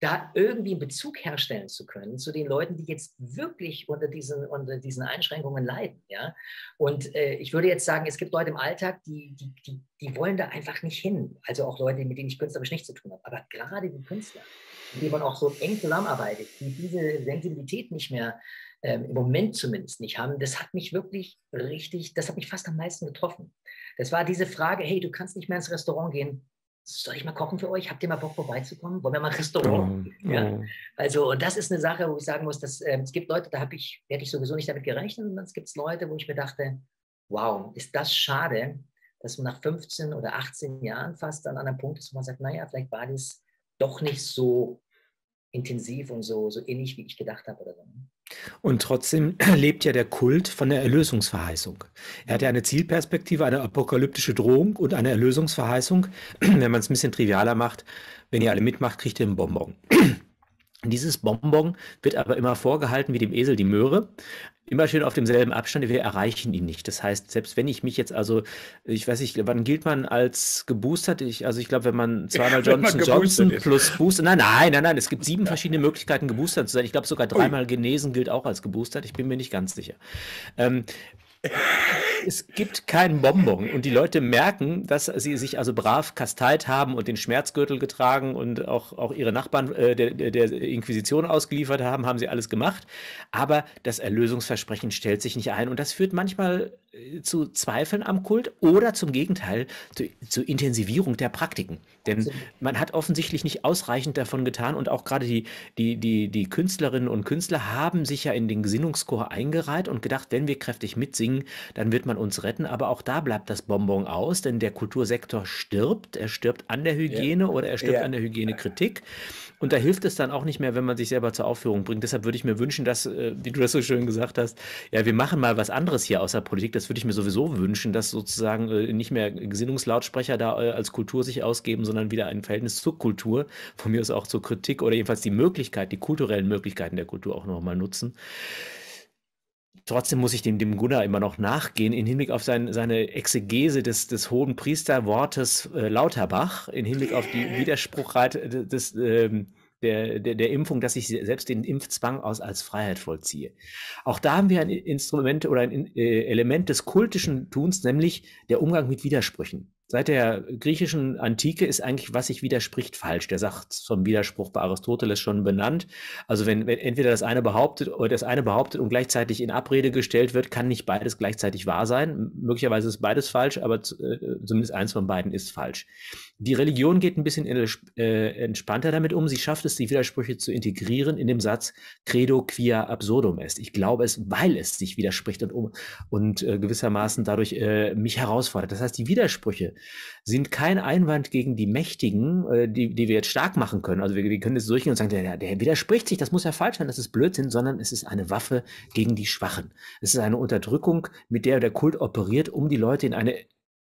da irgendwie einen Bezug herstellen zu können zu den Leuten, die jetzt wirklich unter diesen, unter diesen Einschränkungen leiden. Ja? Und äh, ich würde jetzt sagen, es gibt Leute im Alltag, die, die, die, die wollen da einfach nicht hin. Also auch Leute, mit denen ich künstlerisch nichts zu tun habe. Aber gerade die Künstler, mit denen man auch so eng zusammenarbeitet, die diese Sensibilität nicht mehr ähm, im Moment zumindest nicht haben, das hat mich wirklich richtig, das hat mich fast am meisten getroffen. Das war diese Frage, hey, du kannst nicht mehr ins Restaurant gehen, soll ich mal kochen für euch? Habt ihr mal Bock vorbeizukommen? Wollen wir mal ein Restaurant? Oh, ja. Oh. Also, und das ist eine Sache, wo ich sagen muss, dass äh, es gibt Leute, da ich, hätte ich sowieso nicht damit gerechnet. Und dann gibt es Leute, wo ich mir dachte, wow, ist das schade, dass man nach 15 oder 18 Jahren fast an einem Punkt ist, wo man sagt, naja, vielleicht war das doch nicht so intensiv und so, so ähnlich, wie ich gedacht habe oder so. Ne? Und trotzdem lebt ja der Kult von der Erlösungsverheißung. Er hat ja eine Zielperspektive, eine apokalyptische Drohung und eine Erlösungsverheißung. Wenn man es ein bisschen trivialer macht, wenn ihr alle mitmacht, kriegt ihr einen Bonbon. Dieses Bonbon wird aber immer vorgehalten wie dem Esel die Möhre. Immer schön auf demselben Abstand, wir erreichen ihn nicht. Das heißt, selbst wenn ich mich jetzt also, ich weiß nicht, wann gilt man als geboostert? Ich, also ich glaube, wenn man zweimal Johnson Johnson plus Booster, nein, nein, nein, nein, es gibt sieben verschiedene Möglichkeiten, geboostert zu sein. Ich glaube, sogar dreimal genesen gilt auch als geboostert. Ich bin mir nicht ganz sicher. Ähm, es gibt keinen Bonbon und die Leute merken, dass sie sich also brav kasteit haben und den Schmerzgürtel getragen und auch, auch ihre Nachbarn äh, der, der Inquisition ausgeliefert haben, haben sie alles gemacht. Aber das Erlösungsversprechen stellt sich nicht ein und das führt manchmal äh, zu Zweifeln am Kult oder zum Gegenteil zu, zur Intensivierung der Praktiken. Denn man hat offensichtlich nicht ausreichend davon getan und auch gerade die, die, die, die Künstlerinnen und Künstler haben sich ja in den Gesinnungschor eingereiht und gedacht, wenn wir kräftig mitsingen, dann wird man uns retten. Aber auch da bleibt das Bonbon aus, denn der Kultursektor stirbt. Er stirbt an der Hygiene ja. oder er stirbt ja. an der Hygienekritik. Und da hilft es dann auch nicht mehr, wenn man sich selber zur Aufführung bringt. Deshalb würde ich mir wünschen, dass, äh, wie du das so schön gesagt hast, ja, wir machen mal was anderes hier außer Politik. Das würde ich mir sowieso wünschen, dass sozusagen äh, nicht mehr Gesinnungslautsprecher da äh, als Kultur sich ausgeben, sondern wieder ein Verhältnis zur Kultur, von mir aus auch zur Kritik oder jedenfalls die Möglichkeit, die kulturellen Möglichkeiten der Kultur auch nochmal nutzen. Trotzdem muss ich dem, dem Gunnar immer noch nachgehen, im Hinblick auf sein, seine Exegese des, des hohen Priesterwortes äh, Lauterbach, im Hinblick auf die Widerspruchheit des, ähm, der, der, der Impfung, dass ich selbst den Impfzwang aus als Freiheit vollziehe. Auch da haben wir ein Instrument oder ein äh, Element des kultischen Tuns, nämlich der Umgang mit Widersprüchen. Seit der griechischen Antike ist eigentlich, was sich widerspricht, falsch. Der sagt vom Widerspruch bei Aristoteles schon benannt. Also wenn, wenn entweder das eine behauptet oder das eine behauptet und gleichzeitig in Abrede gestellt wird, kann nicht beides gleichzeitig wahr sein. Möglicherweise ist beides falsch, aber äh, zumindest eins von beiden ist falsch. Die Religion geht ein bisschen äh, entspannter damit um. Sie schafft es, die Widersprüche zu integrieren in dem Satz Credo quia absurdum est. Ich glaube es, weil es sich widerspricht und, und äh, gewissermaßen dadurch äh, mich herausfordert. Das heißt, die Widersprüche sind kein Einwand gegen die Mächtigen, äh, die, die wir jetzt stark machen können. Also wir, wir können jetzt durchgehen und sagen, der, der widerspricht sich, das muss ja falsch sein, das ist Blödsinn, sondern es ist eine Waffe gegen die Schwachen. Es ist eine Unterdrückung, mit der der Kult operiert, um die Leute in eine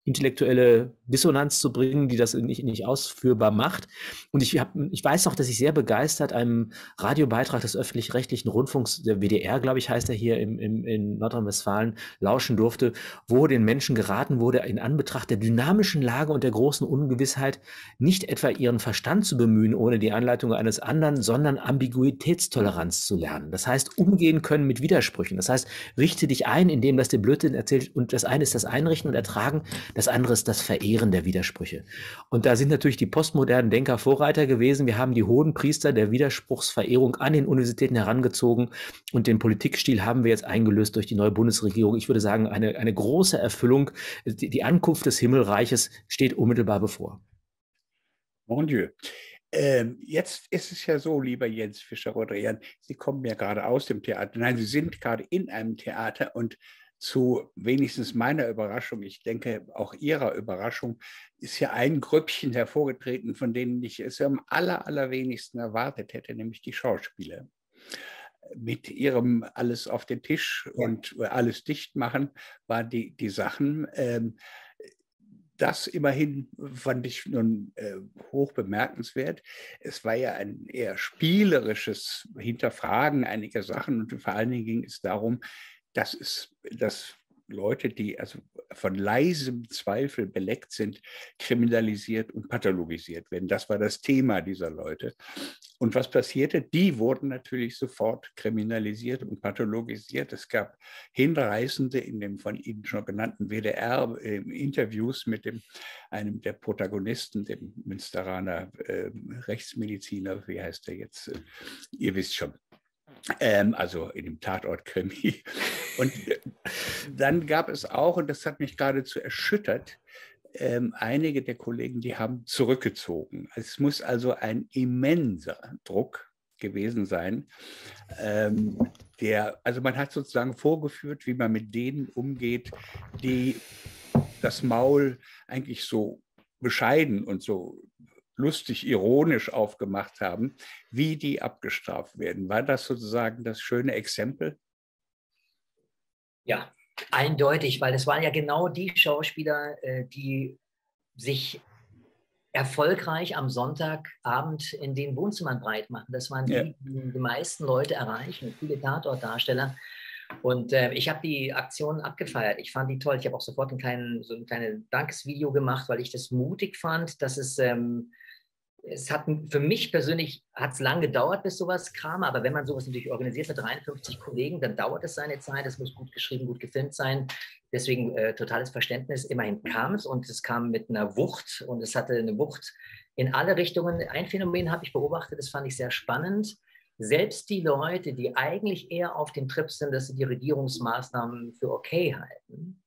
intellektuelle Dissonanz zu bringen, die das nicht, nicht ausführbar macht. Und ich, hab, ich weiß noch, dass ich sehr begeistert einem Radiobeitrag des öffentlich-rechtlichen Rundfunks, der WDR, glaube ich, heißt er hier im, im, in Nordrhein-Westfalen, lauschen durfte, wo den Menschen geraten wurde, in Anbetracht der dynamischen Lage und der großen Ungewissheit nicht etwa ihren Verstand zu bemühen, ohne die Anleitung eines anderen, sondern Ambiguitätstoleranz zu lernen. Das heißt, umgehen können mit Widersprüchen. Das heißt, richte dich ein, indem das der Blödsinn erzählt und das eine ist das Einrichten und Ertragen, das andere ist das Verehren der Widersprüche. Und da sind natürlich die postmodernen Denker Vorreiter gewesen. Wir haben die hohen Priester der Widerspruchsverehrung an den Universitäten herangezogen und den Politikstil haben wir jetzt eingelöst durch die neue Bundesregierung. Ich würde sagen, eine, eine große Erfüllung. Die, Ankunft des Himmelreiches steht unmittelbar bevor. Mon Dieu. Ähm, jetzt ist es ja so, lieber Jens Fischer-Rodrian, Sie kommen ja gerade aus dem Theater. Nein, Sie sind gerade in einem Theater und zu wenigstens meiner Überraschung, ich denke auch Ihrer Überraschung, ist ja ein Grüppchen hervorgetreten, von denen ich es am aller, allerwenigsten erwartet hätte, nämlich die Schauspieler. Mit ihrem alles auf den Tisch ja. und alles dicht machen, waren die, die Sachen. Ähm, das immerhin fand ich nun äh, hoch bemerkenswert. Es war ja ein eher spielerisches Hinterfragen einiger Sachen und vor allen Dingen ging es darum, das ist das Leute, die also von leisem Zweifel beleckt sind, kriminalisiert und pathologisiert werden. Das war das Thema dieser Leute. Und was passierte? Die wurden natürlich sofort kriminalisiert und pathologisiert. Es gab hinreißende in dem von Ihnen schon genannten WDR-Interviews mit dem, einem der Protagonisten, dem Münsteraner äh, Rechtsmediziner, wie heißt er jetzt? Ihr wisst schon. Ähm, also in dem Tatort-Krimi. Und äh, dann gab es auch, und das hat mich geradezu erschüttert, ähm, einige der Kollegen, die haben zurückgezogen. Es muss also ein immenser Druck gewesen sein, ähm, der, also man hat sozusagen vorgeführt, wie man mit denen umgeht, die das Maul eigentlich so bescheiden und so lustig, ironisch aufgemacht haben, wie die abgestraft werden. War das sozusagen das schöne Exempel? Ja, eindeutig, weil es waren ja genau die Schauspieler, äh, die sich erfolgreich am Sonntagabend in den Wohnzimmern breit machen. Das waren die, ja. die die meisten Leute erreichen, viele Tatortdarsteller. Und äh, ich habe die Aktion abgefeiert. Ich fand die toll. Ich habe auch sofort ein, kleinen, so ein kleines Dankesvideo gemacht, weil ich das mutig fand, dass es ähm, es hat für mich persönlich hat es lang gedauert, bis sowas kam, aber wenn man sowas natürlich organisiert mit 53 Kollegen, dann dauert es seine Zeit. Es muss gut geschrieben, gut gefilmt sein. Deswegen äh, totales Verständnis. Immerhin kam es und es kam mit einer Wucht und es hatte eine Wucht in alle Richtungen. Ein Phänomen habe ich beobachtet, das fand ich sehr spannend. Selbst die Leute, die eigentlich eher auf dem Trip sind, dass sie die Regierungsmaßnahmen für okay halten,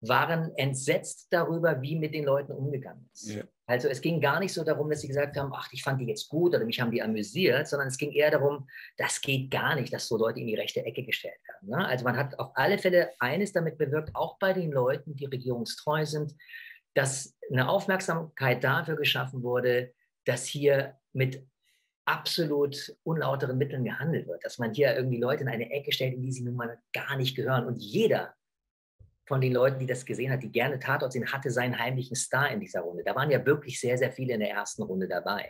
waren entsetzt darüber, wie mit den Leuten umgegangen ist. Ja. Also es ging gar nicht so darum, dass sie gesagt haben, ach, ich fand die jetzt gut oder mich haben die amüsiert, sondern es ging eher darum, das geht gar nicht, dass so Leute in die rechte Ecke gestellt werden. Ne? Also man hat auf alle Fälle eines damit bewirkt, auch bei den Leuten, die regierungstreu sind, dass eine Aufmerksamkeit dafür geschaffen wurde, dass hier mit absolut unlauteren Mitteln gehandelt wird, dass man hier irgendwie Leute in eine Ecke stellt, in die sie nun mal gar nicht gehören. Und jeder von den Leuten, die das gesehen hat, die gerne Tatort sehen, hatte seinen heimlichen Star in dieser Runde. Da waren ja wirklich sehr, sehr viele in der ersten Runde dabei.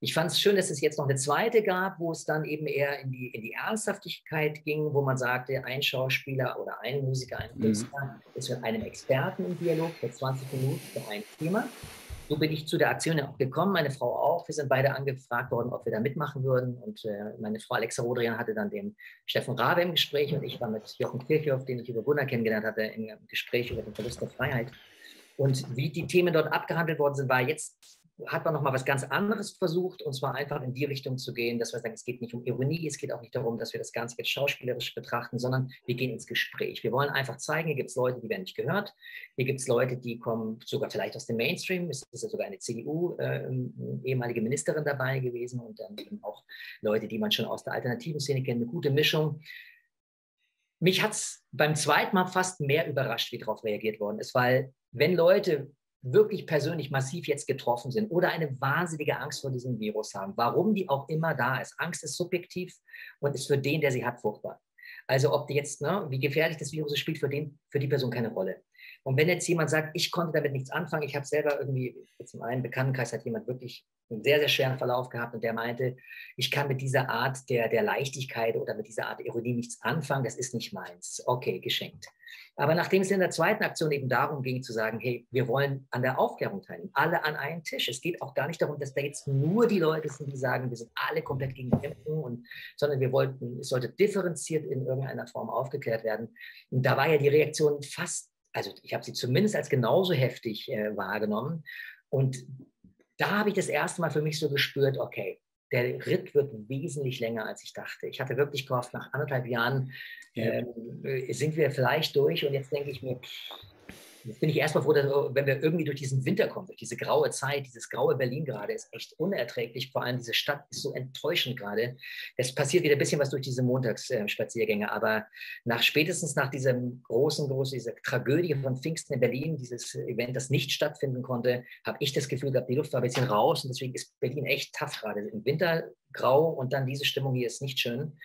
Ich fand es schön, dass es jetzt noch eine zweite gab, wo es dann eben eher in die, in die Ernsthaftigkeit ging, wo man sagte, ein Schauspieler oder ein Musiker, ein mhm. Künstler mhm. ist mit einem Experten im Dialog für 20 Minuten für ein Thema so bin ich zu der Aktion auch gekommen, meine Frau auch. Wir sind beide angefragt worden, ob wir da mitmachen würden. Und äh, meine Frau Alexa Rodrian hatte dann den Steffen Rabe im Gespräch und ich war mit Jochen Kirchhoff, den ich über Gunnar kennengelernt hatte, im Gespräch über den Verlust der Freiheit. Und wie die Themen dort abgehandelt worden sind, war jetzt hat man nochmal was ganz anderes versucht, und zwar einfach in die Richtung zu gehen, dass wir sagen, es geht nicht um Ironie, es geht auch nicht darum, dass wir das Ganze jetzt schauspielerisch betrachten, sondern wir gehen ins Gespräch. Wir wollen einfach zeigen, hier gibt es Leute, die werden nicht gehört, hier gibt es Leute, die kommen sogar vielleicht aus dem Mainstream, es ist ja sogar eine CDU, äh, ehemalige Ministerin dabei gewesen und dann eben auch Leute, die man schon aus der alternativen Szene kennt, eine gute Mischung. Mich hat es beim zweiten Mal fast mehr überrascht, wie darauf reagiert worden ist, weil wenn Leute wirklich persönlich massiv jetzt getroffen sind oder eine wahnsinnige Angst vor diesem Virus haben, warum die auch immer da ist. Angst ist subjektiv und ist für den, der sie hat, furchtbar. Also ob die jetzt, ne, wie gefährlich das Virus ist, spielt für, den, für die Person keine Rolle. Und wenn jetzt jemand sagt, ich konnte damit nichts anfangen, ich habe selber irgendwie, jetzt in meinem Bekanntenkreis hat jemand wirklich einen sehr, sehr schweren Verlauf gehabt und der meinte, ich kann mit dieser Art der, der Leichtigkeit oder mit dieser Art Ironie nichts anfangen, das ist nicht meins. Okay, geschenkt. Aber nachdem es in der zweiten Aktion eben darum ging, zu sagen, hey, wir wollen an der Aufklärung teilnehmen, alle an einen Tisch. Es geht auch gar nicht darum, dass da jetzt nur die Leute sind, die sagen, wir sind alle komplett gegen die Impfung, und, sondern wir wollten, es sollte differenziert in irgendeiner Form aufgeklärt werden. Und da war ja die Reaktion fast, also ich habe sie zumindest als genauso heftig äh, wahrgenommen. Und da habe ich das erste Mal für mich so gespürt, okay, der Ritt wird wesentlich länger, als ich dachte. Ich hatte wirklich gehofft, nach anderthalb Jahren ja. äh, sind wir vielleicht durch. Und jetzt denke ich mir, Jetzt bin ich erstmal froh, dass, wenn wir irgendwie durch diesen Winter kommen, durch diese graue Zeit, dieses graue Berlin gerade ist echt unerträglich. Vor allem diese Stadt ist so enttäuschend gerade. Es passiert wieder ein bisschen was durch diese Montagsspaziergänge, aber nach spätestens nach diesem großen, großen, dieser Tragödie von Pfingsten in Berlin, dieses Event, das nicht stattfinden konnte, habe ich das Gefühl gehabt, die Luft war ein bisschen raus und deswegen ist Berlin echt tough gerade. Im Winter grau und dann diese Stimmung hier ist nicht schön.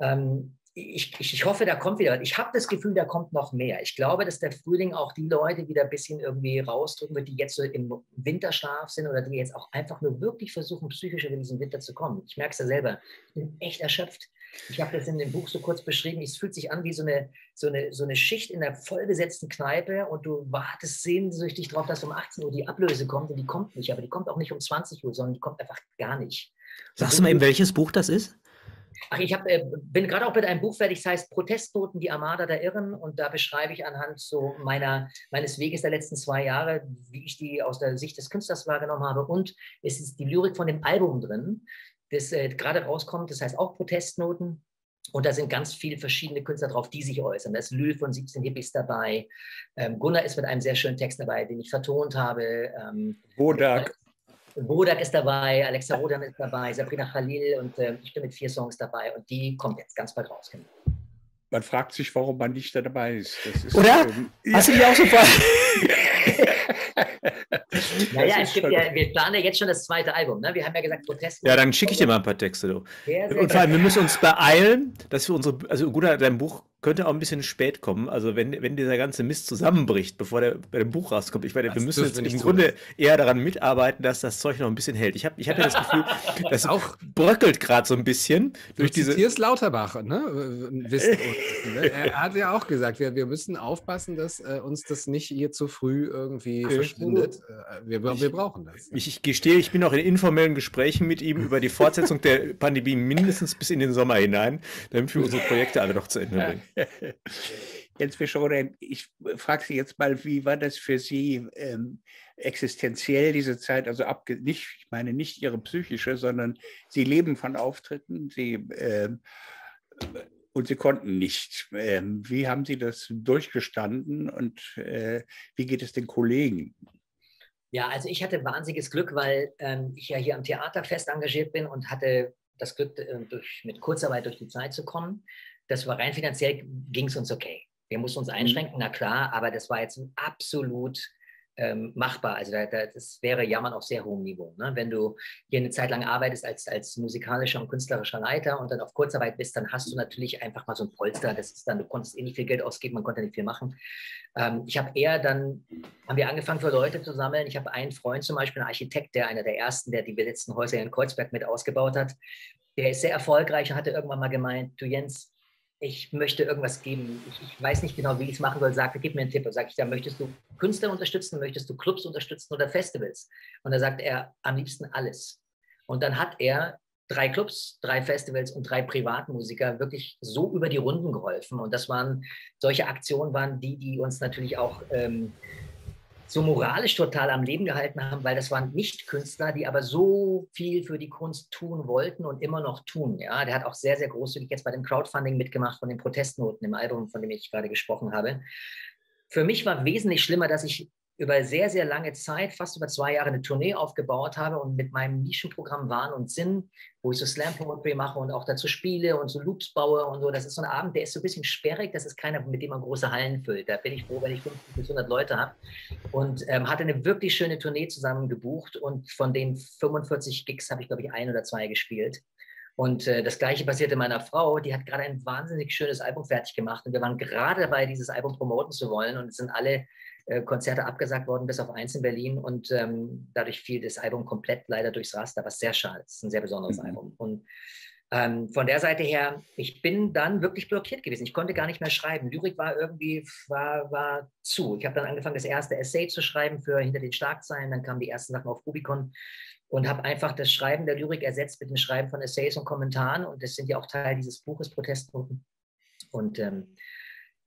Ähm, ich, ich, ich, hoffe, da kommt wieder. Ich habe das Gefühl, da kommt noch mehr. Ich glaube, dass der Frühling auch die Leute wieder ein bisschen irgendwie rausdrücken wird, die jetzt so im Winterschlaf sind oder die jetzt auch einfach nur wirklich versuchen, psychisch über diesen Winter zu kommen. Ich merke es ja selber. Ich bin echt erschöpft. Ich habe das in dem Buch so kurz beschrieben. Es fühlt sich an wie so eine, so eine, so eine Schicht in einer vollbesetzten Kneipe und du wartest sehnsüchtig darauf, dass um 18 Uhr die Ablöse kommt und die kommt nicht. Aber die kommt auch nicht um 20 Uhr, sondern die kommt einfach gar nicht. Sagst du mal eben, welches Buch das ist? Ach, ich hab, äh, bin gerade auch mit einem Buch fertig, das heißt Protestnoten, die Armada der Irren. Und da beschreibe ich anhand so meiner, meines Weges der letzten zwei Jahre, wie ich die aus der Sicht des Künstlers wahrgenommen habe. Und es ist die Lyrik von dem Album drin, das äh, gerade rauskommt. Das heißt auch Protestnoten. Und da sind ganz viele verschiedene Künstler drauf, die sich äußern. Da ist Lül von 17 Hippies dabei. Ähm, Gunnar ist mit einem sehr schönen Text dabei, den ich vertont habe. Ähm, Bodak. Bodak ist dabei, Alexa Rodan ist dabei, Sabrina Khalil und äh, ich bin mit vier Songs dabei und die kommt jetzt ganz bald raus. Genau. Man fragt sich, warum man nicht dabei ist. ist Oder? Ähm, Hast ja. du die auch so vor? naja, es gibt ja, wir planen ja jetzt schon das zweite Album. Ne? Wir haben ja gesagt, Protest. Ja, dann schicke ich dir mal ein paar Texte. Du. Sehr, sehr und vor allem, wir müssen uns beeilen, dass wir unsere, also gut, dein Buch könnte auch ein bisschen spät kommen. Also wenn, wenn dieser ganze Mist zusammenbricht, bevor der bei dem Buch rauskommt. Ich meine, wir müssen jetzt im Grunde eher daran mitarbeiten, dass das Zeug noch ein bisschen hält. Ich habe ich hab ja das Gefühl, das auch bröckelt gerade so ein bisschen. Durch du diese ist Lauterbach, ne? Wissen ne? Er hat ja auch gesagt, wir, wir müssen aufpassen, dass äh, uns das nicht hier zu früh irgendwie äh, verschwindet. Äh, wir, wir brauchen das. Ich, ich gestehe, ich bin auch in informellen Gesprächen mit ihm über die Fortsetzung der Pandemie mindestens bis in den Sommer hinein, damit wir unsere Projekte alle noch zu Ende bringen. Jens Fischer, ich frage Sie jetzt mal, wie war das für Sie ähm, existenziell diese Zeit? Also nicht, ich meine nicht Ihre psychische, sondern Sie leben von Auftritten, Sie ähm, und Sie konnten nicht. Ähm, wie haben Sie das durchgestanden und äh, wie geht es den Kollegen? Ja, also ich hatte wahnsinniges Glück, weil ähm, ich ja hier am Theater fest engagiert bin und hatte das Glück, äh, durch, mit Kurzarbeit durch die Zeit zu kommen das war rein finanziell, ging es uns okay. Wir mussten uns mhm. einschränken, na klar, aber das war jetzt absolut ähm, machbar. Also da, da, das wäre Jammern auf sehr hohem Niveau. Ne? Wenn du hier eine Zeit lang arbeitest als, als musikalischer und künstlerischer Leiter und dann auf Kurzarbeit bist, dann hast du natürlich einfach mal so ein Polster. Das ist dann, du konntest eh nicht viel Geld ausgeben, man konnte nicht viel machen. Ähm, ich habe eher dann, haben wir angefangen für Leute zu sammeln. Ich habe einen Freund zum Beispiel, einen Architekt, der einer der ersten, der die besetzten Häuser in Kreuzberg mit ausgebaut hat. Der ist sehr erfolgreich und hatte irgendwann mal gemeint, du Jens, ich möchte irgendwas geben. Ich, ich weiß nicht genau, wie ich es machen soll. Sagte, gib mir einen Tipp. Und sage ich, da möchtest du Künstler unterstützen, möchtest du Clubs unterstützen oder Festivals? Und da sagt er, am liebsten alles. Und dann hat er drei Clubs, drei Festivals und drei Privatmusiker wirklich so über die Runden geholfen. Und das waren solche Aktionen, waren die, die uns natürlich auch ähm, so moralisch total am Leben gehalten haben, weil das waren nicht Künstler, die aber so viel für die Kunst tun wollten und immer noch tun. Ja, der hat auch sehr, sehr großzügig jetzt bei dem Crowdfunding mitgemacht von den Protestnoten im Album, von dem ich gerade gesprochen habe. Für mich war wesentlich schlimmer, dass ich über sehr, sehr lange Zeit, fast über zwei Jahre, eine Tournee aufgebaut habe und mit meinem Nischenprogramm Wahn und Sinn, wo ich so Slam Poetry mache und auch dazu spiele und so Loops baue und so. Das ist so ein Abend, der ist so ein bisschen sperrig. Das ist keiner, mit dem man große Hallen füllt. Da bin ich froh, wenn ich 50 bis 100 Leute habe. Und ähm, hatte eine wirklich schöne Tournee zusammen gebucht und von den 45 Gigs habe ich, glaube ich, ein oder zwei gespielt. Und äh, das gleiche passierte meiner Frau, die hat gerade ein wahnsinnig schönes Album fertig gemacht und wir waren gerade dabei, dieses Album promoten zu wollen und es sind alle Konzerte abgesagt worden, bis auf eins in Berlin. Und ähm, dadurch fiel das Album komplett leider durchs Raster, was sehr schade ist. Ein sehr besonderes mhm. Album. Und ähm, von der Seite her, ich bin dann wirklich blockiert gewesen. Ich konnte gar nicht mehr schreiben. Lyrik war irgendwie war, war zu. Ich habe dann angefangen, das erste Essay zu schreiben für Hinter den Schlagzeilen. Dann kamen die ersten Sachen auf Rubicon und habe einfach das Schreiben der Lyrik ersetzt mit dem Schreiben von Essays und Kommentaren. Und das sind ja auch Teil dieses Buches, Protestnoten. Und ähm,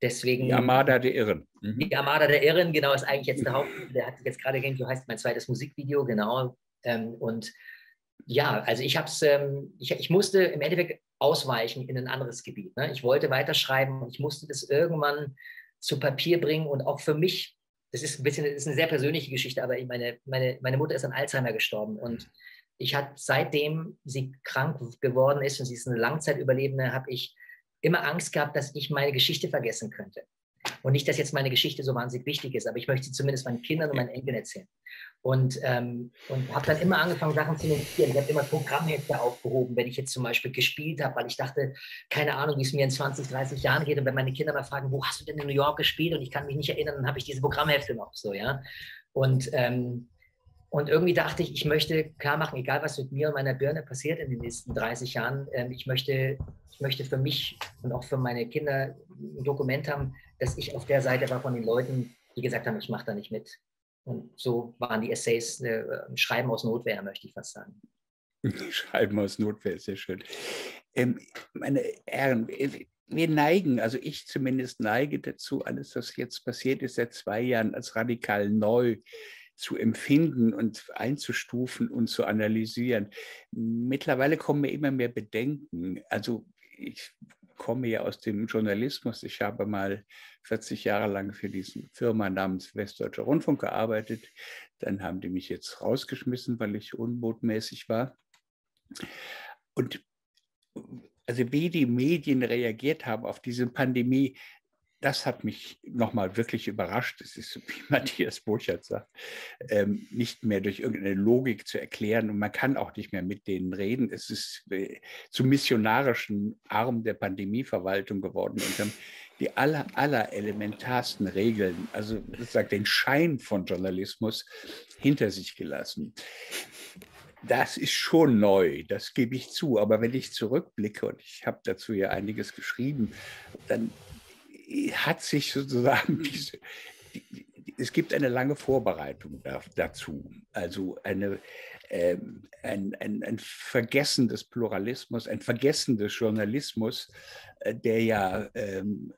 Deswegen, die Armada der Irren. Mhm. Die Armada der Irren, genau, ist eigentlich jetzt der Haupt. Der hat jetzt gerade Game, heißt mein zweites Musikvideo, genau. Ähm, und ja, also ich habe es, ähm, ich, ich, musste im Endeffekt ausweichen in ein anderes Gebiet. Ne? Ich wollte weiterschreiben und ich musste das irgendwann zu Papier bringen und auch für mich, das ist ein bisschen, das ist eine sehr persönliche Geschichte, aber meine, meine, meine Mutter ist an Alzheimer gestorben und ich habe seitdem sie krank geworden ist und sie ist eine Langzeitüberlebende, habe ich immer Angst gehabt, dass ich meine Geschichte vergessen könnte. Und nicht, dass jetzt meine Geschichte so wahnsinnig wichtig ist, aber ich möchte sie zumindest meinen Kindern und meinen Enkeln erzählen. Und, ähm, und habe dann immer angefangen, Sachen zu notieren. Ich habe immer Programmhefte aufgehoben, wenn ich jetzt zum Beispiel gespielt habe, weil ich dachte, keine Ahnung, wie es mir in 20, 30 Jahren geht. Und wenn meine Kinder mal fragen, wo hast du denn in New York gespielt? Und ich kann mich nicht erinnern, dann habe ich diese Programmhefte noch so, ja. Und ähm, Und irgendwie dachte ich, ich möchte klar machen, egal was mit mir und meiner Birne passiert in den nächsten 30 Jahren, ähm, ich, möchte, ich möchte für mich und auch für meine Kinder ein Dokument haben, dass ich auf der Seite war von den Leuten, die gesagt haben, ich mache da nicht mit. Und so waren die Essays äh, Schreiben aus Notwehr, möchte ich fast sagen. Schreiben aus Notwehr, sehr schön. Ähm, meine Herren, wir neigen, also ich zumindest neige dazu, alles, was jetzt passiert ist seit zwei Jahren, als radikal neu zu empfinden und einzustufen und zu analysieren. Mittlerweile kommen mir immer mehr Bedenken. Also ich komme ja aus dem Journalismus. Ich habe mal 40 Jahre lang für diese Firma namens Westdeutscher Rundfunk gearbeitet. Dann haben die mich jetzt rausgeschmissen, weil ich unbotmäßig war. Und also wie die Medien reagiert haben auf diese Pandemie, das hat mich nochmal wirklich überrascht. Es ist, wie Matthias Burchardt sagt, ähm, nicht mehr durch irgendeine Logik zu erklären und man kann auch nicht mehr mit denen reden. Es ist äh, zum missionarischen Arm der Pandemieverwaltung geworden und haben die aller, aller elementarsten Regeln, also sozusagen den Schein von Journalismus hinter sich gelassen. Das ist schon neu, das gebe ich zu. Aber wenn ich zurückblicke, und ich habe dazu ja einiges geschrieben, dann hat sich sozusagen diese, die, es gibt eine lange Vorbereitung da, dazu, also eine, ähm, ein, ein, ein, Vergessen des Pluralismus, ein Vergessen des Journalismus, äh, der ja ähm,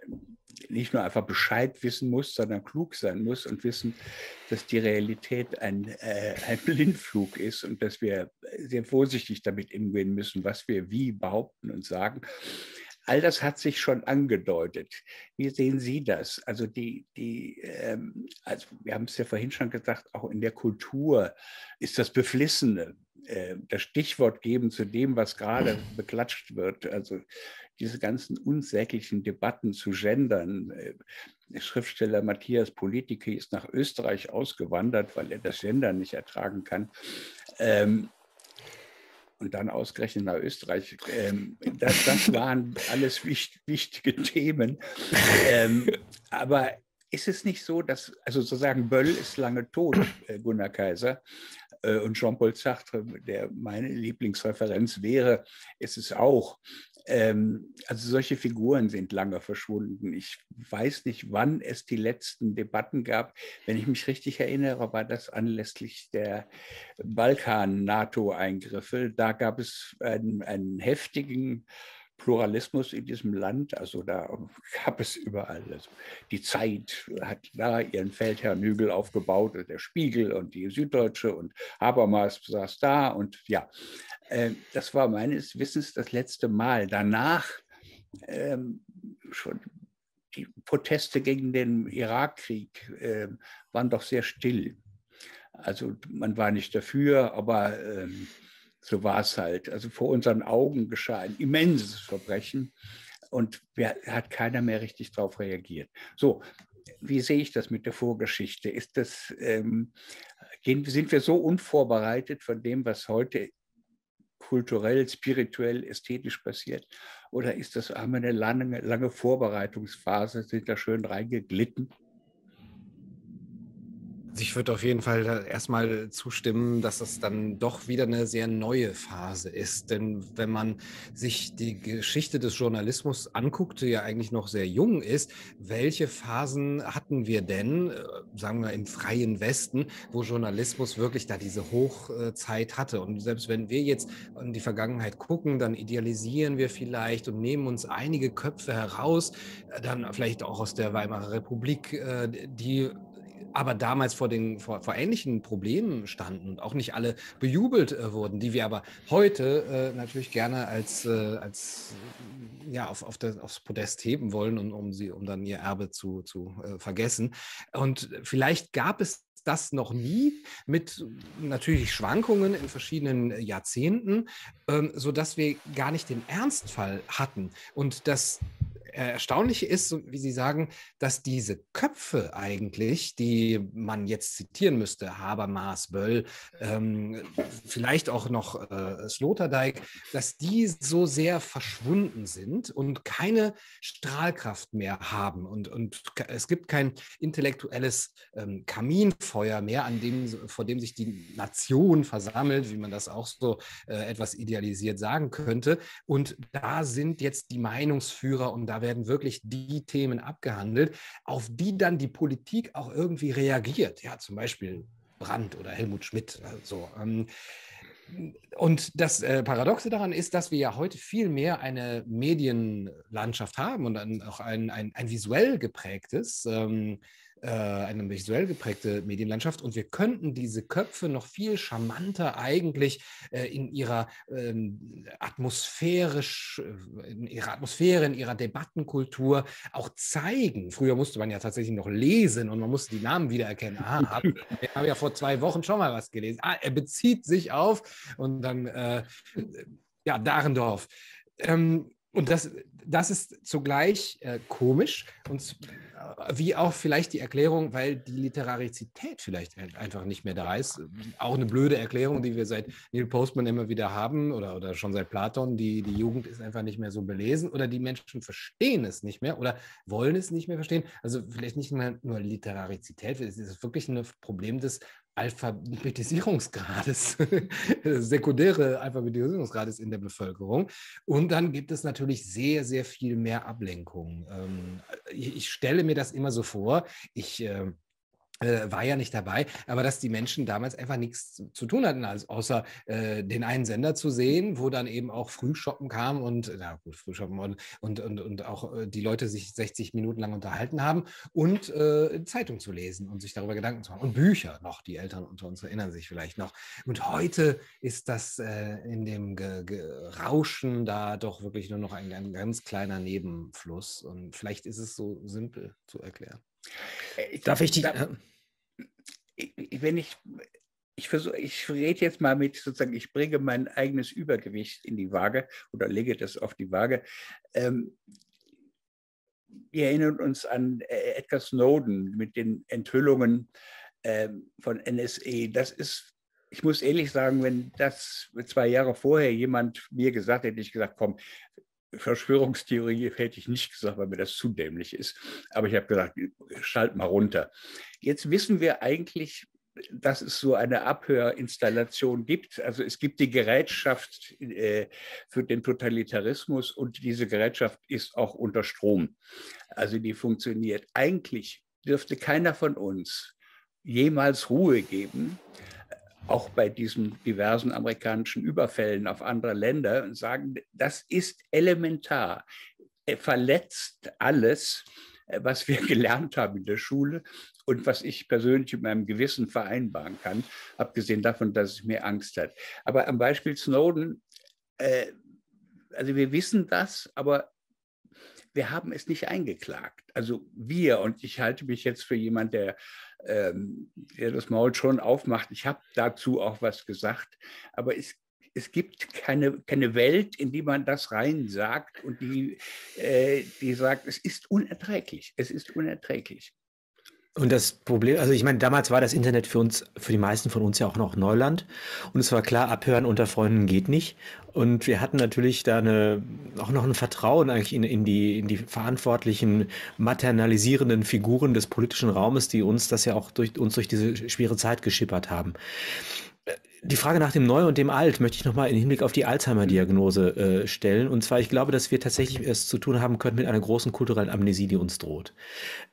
nicht nur einfach Bescheid wissen muss, sondern klug sein muss und wissen, dass die Realität ein, äh, ein Blindflug ist und dass wir sehr vorsichtig damit umgehen müssen, was wir wie behaupten und sagen. All das hat sich schon angedeutet. Wie sehen Sie das? Also, die, die, ähm, also wir haben es ja vorhin schon gesagt, auch in der Kultur ist das Beflissene, äh, das Stichwort geben zu dem, was gerade beklatscht wird. Also diese ganzen unsäglichen Debatten zu gendern. Äh, der Schriftsteller Matthias Politiki ist nach Österreich ausgewandert, weil er das Gendern nicht ertragen kann. Ähm, und dann ausgerechnet nach Österreich. Ähm, das, das, waren alles wichtig, wichtige Themen. Ähm, aber ist es nicht so, dass, also sozusagen Böll ist lange tot, äh, Gunnar Kaiser, und Jean-Paul Sartre, der meine Lieblingsreferenz wäre, ist es auch. Ähm, also solche Figuren sind lange verschwunden. Ich weiß nicht, wann es die letzten Debatten gab. Wenn ich mich richtig erinnere, war das anlässlich der Balkan-NATO-Eingriffe. Da gab es einen, einen heftigen Pluralismus in diesem Land. Also da gab es überall. Also die Zeit hat da ihren Feldherrn Hügel aufgebaut, der Spiegel und die Süddeutsche und Habermas saß da und ja, äh, das war meines Wissens das letzte Mal. Danach ähm, schon die Proteste gegen den Irakkrieg äh, waren doch sehr still. Also man war nicht dafür, aber ähm, so war es halt. Also vor unseren Augen geschah ein immenses Verbrechen und wer, hat keiner mehr richtig darauf reagiert. So, wie sehe ich das mit der Vorgeschichte? Ist das, ähm, sind wir so unvorbereitet von dem, was heute kulturell, spirituell, ästhetisch passiert? Oder ist das, haben wir eine lange, lange Vorbereitungsphase, sind da schön reingeglitten? Ich würde auf jeden Fall erstmal zustimmen, dass das dann doch wieder eine sehr neue Phase ist. Denn wenn man sich die Geschichte des Journalismus anguckt, die ja eigentlich noch sehr jung ist, welche Phasen hatten wir denn, äh, sagen wir im freien Westen, wo Journalismus wirklich da diese Hochzeit hatte? Und selbst wenn wir jetzt in die Vergangenheit gucken, dann idealisieren wir vielleicht und nehmen uns einige Köpfe heraus, äh, dann vielleicht auch aus der Weimarer Republik, äh, die aber damals vor, den, vor, vor ähnlichen Problemen standen und auch nicht alle bejubelt äh, wurden, die wir aber heute äh, natürlich gerne als, äh, als ja, auf, auf das, aufs Podest heben wollen, und, um, sie, um dann ihr Erbe zu, zu äh, vergessen. Und vielleicht gab es das noch nie mit natürlich Schwankungen in verschiedenen Jahrzehnten, ähm, sodass wir gar nicht den Ernstfall hatten und das Erstaunliche ist, wie Sie sagen, dass diese Köpfe eigentlich, die man jetzt zitieren müsste, Habermas, Böll, ähm, vielleicht auch noch äh, Sloterdijk, dass die so sehr verschwunden sind und keine Strahlkraft mehr haben. Und, und es gibt kein intellektuelles ähm, Kaminfeuer mehr, an dem, vor dem sich die Nation versammelt, wie man das auch so äh, etwas idealisiert sagen könnte. Und da sind jetzt die Meinungsführer und da werden wirklich die Themen abgehandelt, auf die dann die Politik auch irgendwie reagiert. Ja, zum Beispiel Brandt oder Helmut Schmidt. Also, ähm, und das äh, Paradoxe daran ist, dass wir ja heute viel mehr eine Medienlandschaft haben und auch ein, ein, ein visuell geprägtes. Äh, eine visuell geprägte Medienlandschaft und wir könnten diese Köpfe noch viel charmanter eigentlich äh, in ihrer ähm, atmosphärisch, äh, in ihrer Atmosphäre, in ihrer Debattenkultur auch zeigen. Früher musste man ja tatsächlich noch lesen und man musste die Namen wiedererkennen. Ah, hab, ich habe ja vor zwei Wochen schon mal was gelesen. Ah, er bezieht sich auf und dann, äh, ja, Dahrendorf. Ähm, und das, das ist zugleich äh, komisch und wie auch vielleicht die Erklärung, weil die Literarizität vielleicht einfach nicht mehr da ist. Auch eine blöde Erklärung, die wir seit Neil Postman immer wieder haben oder, oder schon seit Platon. Die, die Jugend ist einfach nicht mehr so belesen oder die Menschen verstehen es nicht mehr oder wollen es nicht mehr verstehen. Also vielleicht nicht mehr nur Literarizität, es ist wirklich ein Problem des Alphabetisierungsgrades, sekundäre Alphabetisierungsgrades in der Bevölkerung. Und dann gibt es natürlich sehr, sehr viel mehr Ablenkung. Ähm, ich, stelle mir das immer so vor, ich ähm, äh, war ja nicht dabei, aber dass die Menschen damals einfach nichts zu, tun hatten, als außer äh, den einen Sender zu sehen, wo dann eben auch Frühshoppen kam und, na gut, Frühshoppen und, und, und, und auch äh, die Leute sich 60 Minuten lang unterhalten haben und äh, Zeitung zu lesen und sich darüber Gedanken zu machen und Bücher noch, die Eltern unter uns erinnern sich vielleicht noch. Und heute ist das äh, in dem Ge Ge Rauschen da doch wirklich nur noch ein, ein ganz kleiner Nebenfluss und vielleicht ist es so simpel zu erklären. Äh, Darf ich die. Da, wenn ich, ich versuche, ich rede jetzt mal mit sozusagen, ich bringe mein eigenes Übergewicht in die Waage oder lege das auf die Waage. Ähm, wir erinnern uns an äh, Edgar Snowden mit den Enthüllungen ähm, von NSA. Das ist, ich muss ehrlich sagen, wenn das zwei Jahre vorher jemand mir gesagt hätte, ich gesagt, komm, Verschwörungstheorie hätte ich nicht gesagt, weil mir das zu dämlich ist. Aber ich habe gesagt, schalt mal runter. Jetzt wissen wir eigentlich, dass es so eine Abhörinstallation gibt. Also es gibt die Gerätschaft äh, für den Totalitarismus und diese Gerätschaft ist auch unter Strom. Also die funktioniert. Eigentlich dürfte keiner von uns jemals Ruhe geben, auch bei diesen diversen amerikanischen Überfällen auf andere Länder und sagen, das ist elementar. Er verletzt alles, äh, was wir gelernt haben in der Schule und was ich persönlich mit meinem Gewissen vereinbaren kann, abgesehen davon, dass es mir Angst hat. Aber am Beispiel Snowden, äh, also wir wissen das, aber wir haben es nicht eingeklagt. Also wir, und ich halte mich jetzt für jemanden, der ähm, der das Maul schon aufmacht. Ich habe dazu auch was gesagt, aber es, es gibt keine, keine Welt, in die man das rein sagt und die, äh, die sagt, es ist unerträglich. Es ist unerträglich. Und das Problem, also ich meine, damals war das Internet für uns, für die meisten von uns ja auch noch Neuland. Und es war klar, abhören unter Freunden geht nicht. Und wir hatten natürlich da eine, auch noch ein Vertrauen eigentlich in, in, die, in die verantwortlichen, maternalisierenden Figuren des politischen Raumes, die uns das ja auch durch, uns durch diese schwere Zeit geschippert haben die Frage nach dem Neu und dem Alt möchte ich nochmal im Hinblick auf die Alzheimer-Diagnose äh, stellen. Und zwar, ich glaube, dass wir tatsächlich es zu tun haben können mit einer großen kulturellen Amnesie, die uns droht.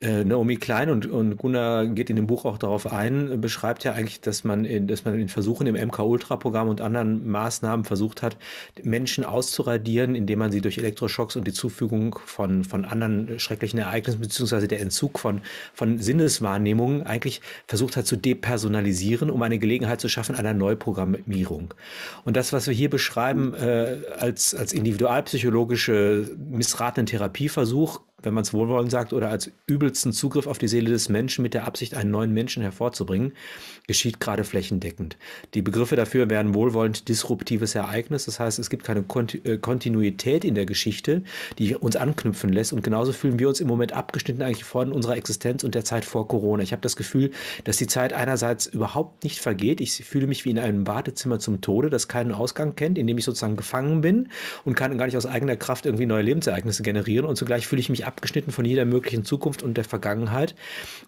Äh, Naomi Klein und, und Gunnar geht in dem Buch auch darauf ein, beschreibt ja eigentlich, dass man in, dass man in Versuchen im MK-Ultra-Programm und anderen Maßnahmen versucht hat, Menschen auszuradieren, indem man sie durch Elektroschocks und die Zufügung von, von anderen schrecklichen Ereignissen beziehungsweise der Entzug von, von Sinneswahrnehmungen eigentlich versucht hat zu depersonalisieren, um eine Gelegenheit zu schaffen, einer Neu Programmierung. Und das, was wir hier beschreiben äh, als, als individualpsychologische missratenen Therapieversuch, wenn man es wohlwollend sagt, oder als übelsten Zugriff auf die Seele des Menschen mit der Absicht, einen neuen Menschen hervorzubringen, geschieht gerade flächendeckend. Die Begriffe dafür werden wohlwollend disruptives Ereignis. Das heißt, es gibt keine äh, Kontinuität in der Geschichte, die uns anknüpfen lässt. Und genauso fühlen wir uns im Moment abgeschnitten eigentlich von unserer Existenz und der Zeit vor Corona. Ich habe das Gefühl, dass die Zeit einerseits überhaupt nicht vergeht. Ich fühle mich wie in einem Wartezimmer zum Tode, das keinen Ausgang kennt, in dem ich sozusagen gefangen bin und kann gar nicht aus eigener Kraft irgendwie neue Lebensereignisse generieren. Und zugleich fühle ich mich abgeschnitten von jeder möglichen Zukunft und der Vergangenheit.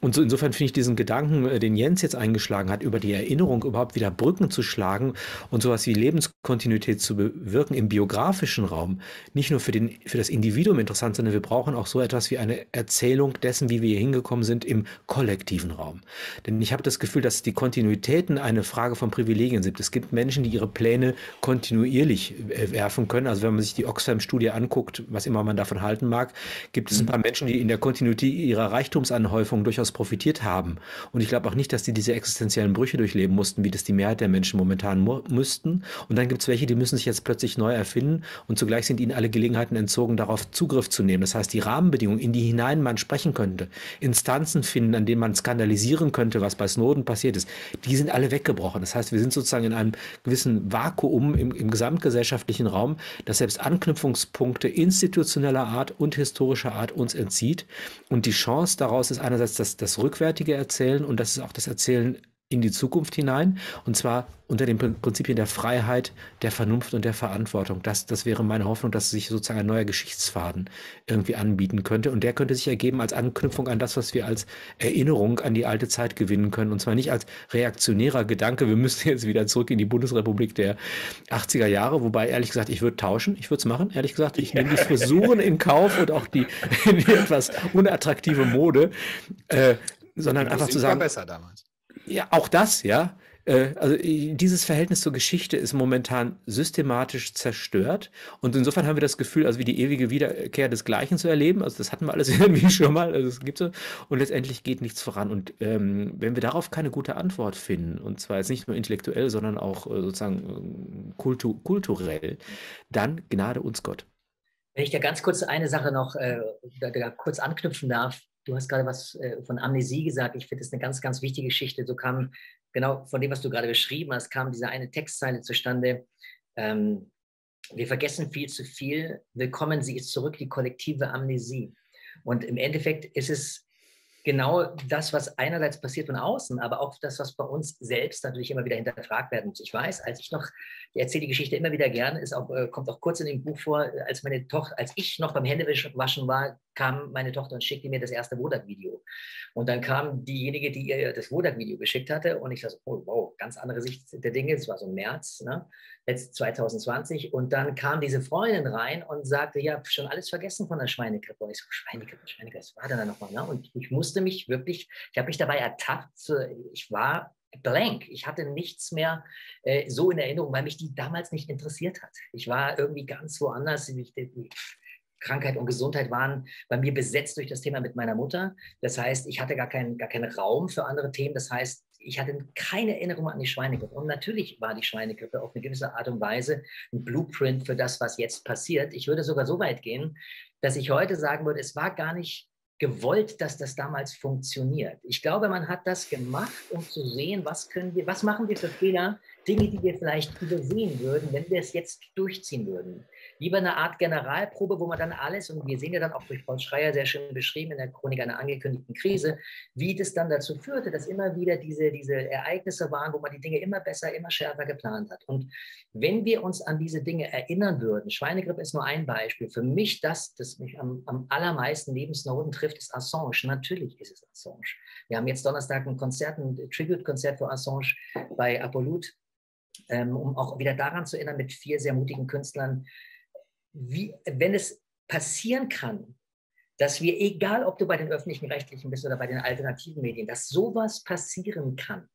Und so insofern finde ich diesen Gedanken, äh, den Jens jetzt eingeschlagen hat, über die Erinnerung überhaupt wieder Brücken zu schlagen und sowas wie Lebenskontinuität zu bewirken im biografischen Raum, nicht nur für, den, für das Individuum interessant, sondern wir brauchen auch so etwas wie eine Erzählung dessen, wie wir hier hingekommen sind, im kollektiven Raum. Denn ich habe das Gefühl, dass die Kontinuitäten eine Frage von Privilegien sind. Es gibt Menschen, die ihre Pläne kontinuierlich äh, werfen können. Also wenn man sich die Oxfam-Studie anguckt, was immer man davon halten mag, gibt es ein mhm. paar Menschen, die in der Kontinuität ihrer Reichtumsanhäufung durchaus profitiert haben. Und ich glaube auch nicht, dass die diese existenziellen Brüche durchleben mussten, wie das die Mehrheit der Menschen momentan müssten. Und dann gibt es welche, die müssen sich jetzt plötzlich neu erfinden und zugleich sind ihnen alle Gelegenheiten entzogen, darauf Zugriff zu nehmen. Das heißt, die Rahmenbedingungen, in die hinein man sprechen könnte, Instanzen finden, an denen man skandalisieren könnte, was bei Snowden passiert ist, die sind alle weggebrochen. Das heißt, wir sind sozusagen in einem gewissen Vakuum im, im gesamtgesellschaftlichen Raum, das selbst Anknüpfungspunkte institutioneller Art und historischer Art uns entzieht. Und die Chance daraus ist einerseits das, das rückwärtige Erzählen und das ist auch das Erzählen in die Zukunft hinein. Und zwar unter den Prinzipien der Freiheit, der Vernunft und der Verantwortung. Das, das wäre meine Hoffnung, dass sich sozusagen ein neuer Geschichtsfaden irgendwie anbieten könnte. Und der könnte sich ergeben als Anknüpfung an das, was wir als Erinnerung an die alte Zeit gewinnen können. Und zwar nicht als reaktionärer Gedanke, wir müssen jetzt wieder zurück in die Bundesrepublik der 80er Jahre. Wobei, ehrlich gesagt, ich würde tauschen. Ich würde es machen. Ehrlich gesagt, ich nehme die Frisuren in Kauf und auch die, die etwas unattraktive Mode. Äh, sondern einfach zu sagen. War besser damals. Ja, auch das, ja. Äh, also dieses Verhältnis zur Geschichte ist momentan systematisch zerstört. Und insofern haben wir das Gefühl, also wie die ewige Wiederkehr des Gleichen zu erleben. Also das hatten wir alles irgendwie schon mal. Also es gibt so. Und letztendlich geht nichts voran. Und ähm, wenn wir darauf keine gute Antwort finden, und zwar jetzt nicht nur intellektuell, sondern auch äh, sozusagen äh, kultu kulturell, dann gnade uns Gott. Wenn ich da ganz kurz eine Sache noch äh, kurz anknüpfen darf, Du hast gerade was äh, von Amnesie gesagt. Ich finde das eine ganz, ganz wichtige Geschichte. So kam genau von dem, was du gerade beschrieben hast, kam diese eine Textzeile zustande. Ähm, wir vergessen viel zu viel. Willkommen, sie ist zurück, die kollektive Amnesie. Und im Endeffekt ist es genau das, was einerseits passiert von außen, aber auch das, was bei uns selbst natürlich immer wieder hinterfragt werden muss. Ich weiß, als ich noch, ich erzähle die Geschichte immer wieder gern, ist auch, äh, kommt auch kurz in dem Buch vor, als meine Tochter, als ich noch beim Händewaschen war, kam meine Tochter und schickte mir das erste Wodak-Video. Und dann kam diejenige, die ihr das Wodak-Video geschickt hatte und ich dachte, oh, wow, ganz andere Sicht der Dinge. Es war so im März, ne? letzt 2020. Und dann kam diese Freundin rein und sagte, ja, schon alles vergessen von der Schweinegrippe. Und ich so, Schweinegrippe, Schweinegrippe, was war denn da nochmal? Ne? Und ich musste mich wirklich, ich habe mich dabei ertappt, ich war blank. Ich hatte nichts mehr äh, so in Erinnerung, weil mich die damals nicht interessiert hat. Ich war irgendwie ganz woanders. Ich, Krankheit und Gesundheit waren bei mir besetzt durch das Thema mit meiner Mutter. Das heißt, ich hatte gar keinen, gar keinen Raum für andere Themen. Das heißt, ich hatte keine Erinnerung an die Schweinegrippe. Und natürlich war die Schweinegrippe auf eine gewisse Art und Weise ein Blueprint für das, was jetzt passiert. Ich würde sogar so weit gehen, dass ich heute sagen würde, es war gar nicht gewollt, dass das damals funktioniert. Ich glaube, man hat das gemacht, um zu sehen, was können wir, was machen wir für Fehler, Dinge, die wir vielleicht übersehen würden, wenn wir es jetzt durchziehen würden lieber eine Art Generalprobe, wo man dann alles, und wir sehen ja dann auch durch Paul Schreier sehr schön beschrieben in der Chronik einer angekündigten Krise, wie das dann dazu führte, dass immer wieder diese, diese Ereignisse waren, wo man die Dinge immer besser, immer schärfer geplant hat. Und wenn wir uns an diese Dinge erinnern würden, Schweinegrippe ist nur ein Beispiel, für mich das, das mich am, am allermeisten neben Snowden trifft, ist Assange. Natürlich ist es Assange. Wir haben jetzt Donnerstag ein Konzert, ein Tribute-Konzert für Assange bei Apollut, ähm, um auch wieder daran zu erinnern, mit vier sehr mutigen Künstlern, wie, wenn es passieren kann, dass wir, egal ob du bei den öffentlichen Rechtlichen bist oder bei den alternativen Medien, dass sowas passieren kann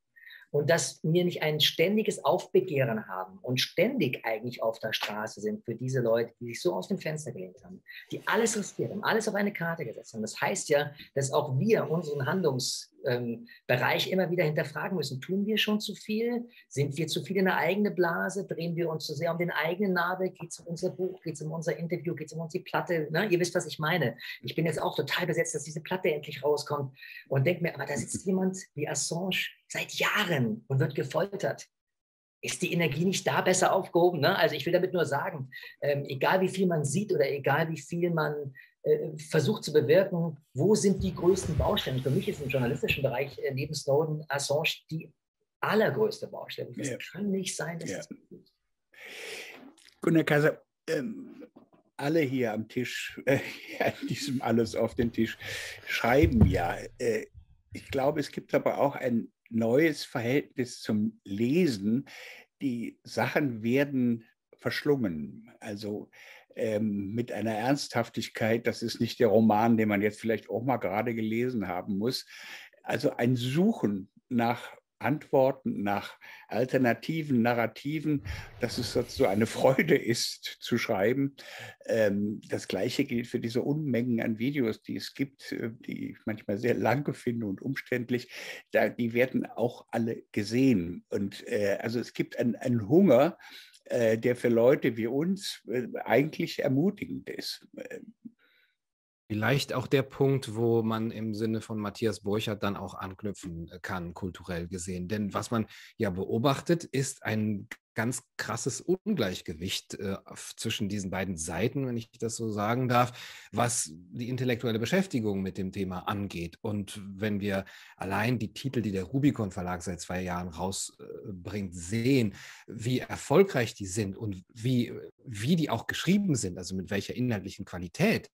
und dass wir nicht ein ständiges Aufbegehren haben und ständig eigentlich auf der Straße sind für diese Leute, die sich so aus dem Fenster gelehnt haben, die alles riskiert haben, alles auf eine Karte gesetzt haben. Das heißt ja, dass auch wir unseren Handlungs ähm, Bereich immer wieder hinterfragen müssen. Tun wir schon zu viel? Sind wir zu viel in eine eigene Blase? Drehen wir uns zu sehr um den eigenen Nabel? Geht es um unser Buch? Geht es um unser Interview? Geht es um unsere Platte? Ne? Ihr wisst, was ich meine. Ich bin jetzt auch total besetzt, dass diese Platte endlich rauskommt und denke mir, aber da sitzt jemand wie Assange seit Jahren und wird gefoltert ist die Energie nicht da besser aufgehoben? Ne? Also ich will damit nur sagen, ähm, egal wie viel man sieht oder egal wie viel man versucht zu bewirken, wo sind die größten Baustellen? Für mich ist im journalistischen Bereich äh, neben Snowden Assange die allergrößte Baustelle. Das ja. kann nicht sein, dass ja. das Gunnar Kaiser, ähm, alle hier am Tisch, äh, diesem alles auf den Tisch, schreiben ja. Äh, ich glaube, es gibt aber auch ein neues Verhältnis zum Lesen. Die Sachen werden verschlungen. Also ähm, mit einer Ernsthaftigkeit, das ist nicht der Roman, den man jetzt vielleicht auch mal gerade gelesen haben muss. Also ein Suchen nach Antworten, nach alternativen Narrativen, dass es so eine Freude ist zu schreiben. Ähm, das Gleiche gilt für diese Unmengen an Videos, die es gibt, äh, die ich manchmal sehr lange finde und umständlich. die werden auch alle gesehen. Und äh, also es gibt einen Hunger, äh, der für Leute wie uns eigentlich ermutigend ist. Vielleicht auch der Punkt, wo man im Sinne von Matthias Burchardt dann auch anknüpfen kann, kulturell gesehen. Denn was man ja beobachtet, ist ein ganz krasses Ungleichgewicht äh, zwischen diesen beiden Seiten, wenn ich das so sagen darf, was die intellektuelle Beschäftigung mit dem Thema angeht. Und wenn wir allein die Titel, die der Rubicon Verlag seit zwei Jahren rausbringt, sehen, wie erfolgreich die sind und wie, wie die auch geschrieben sind, also mit welcher inhaltlichen Qualität,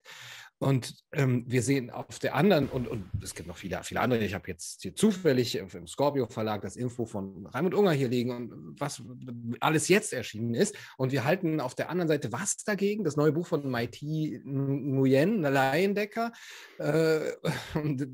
und ähm, wir sehen auf der anderen, und, und es gibt noch viele, viele andere, ich habe jetzt hier zufällig im Scorpio Verlag das Info von Raimund Unger hier liegen und was alles jetzt erschienen ist. Und wir halten auf der anderen Seite was dagegen? Das neue Buch von Maiti Nguyen, Laiendecker, äh,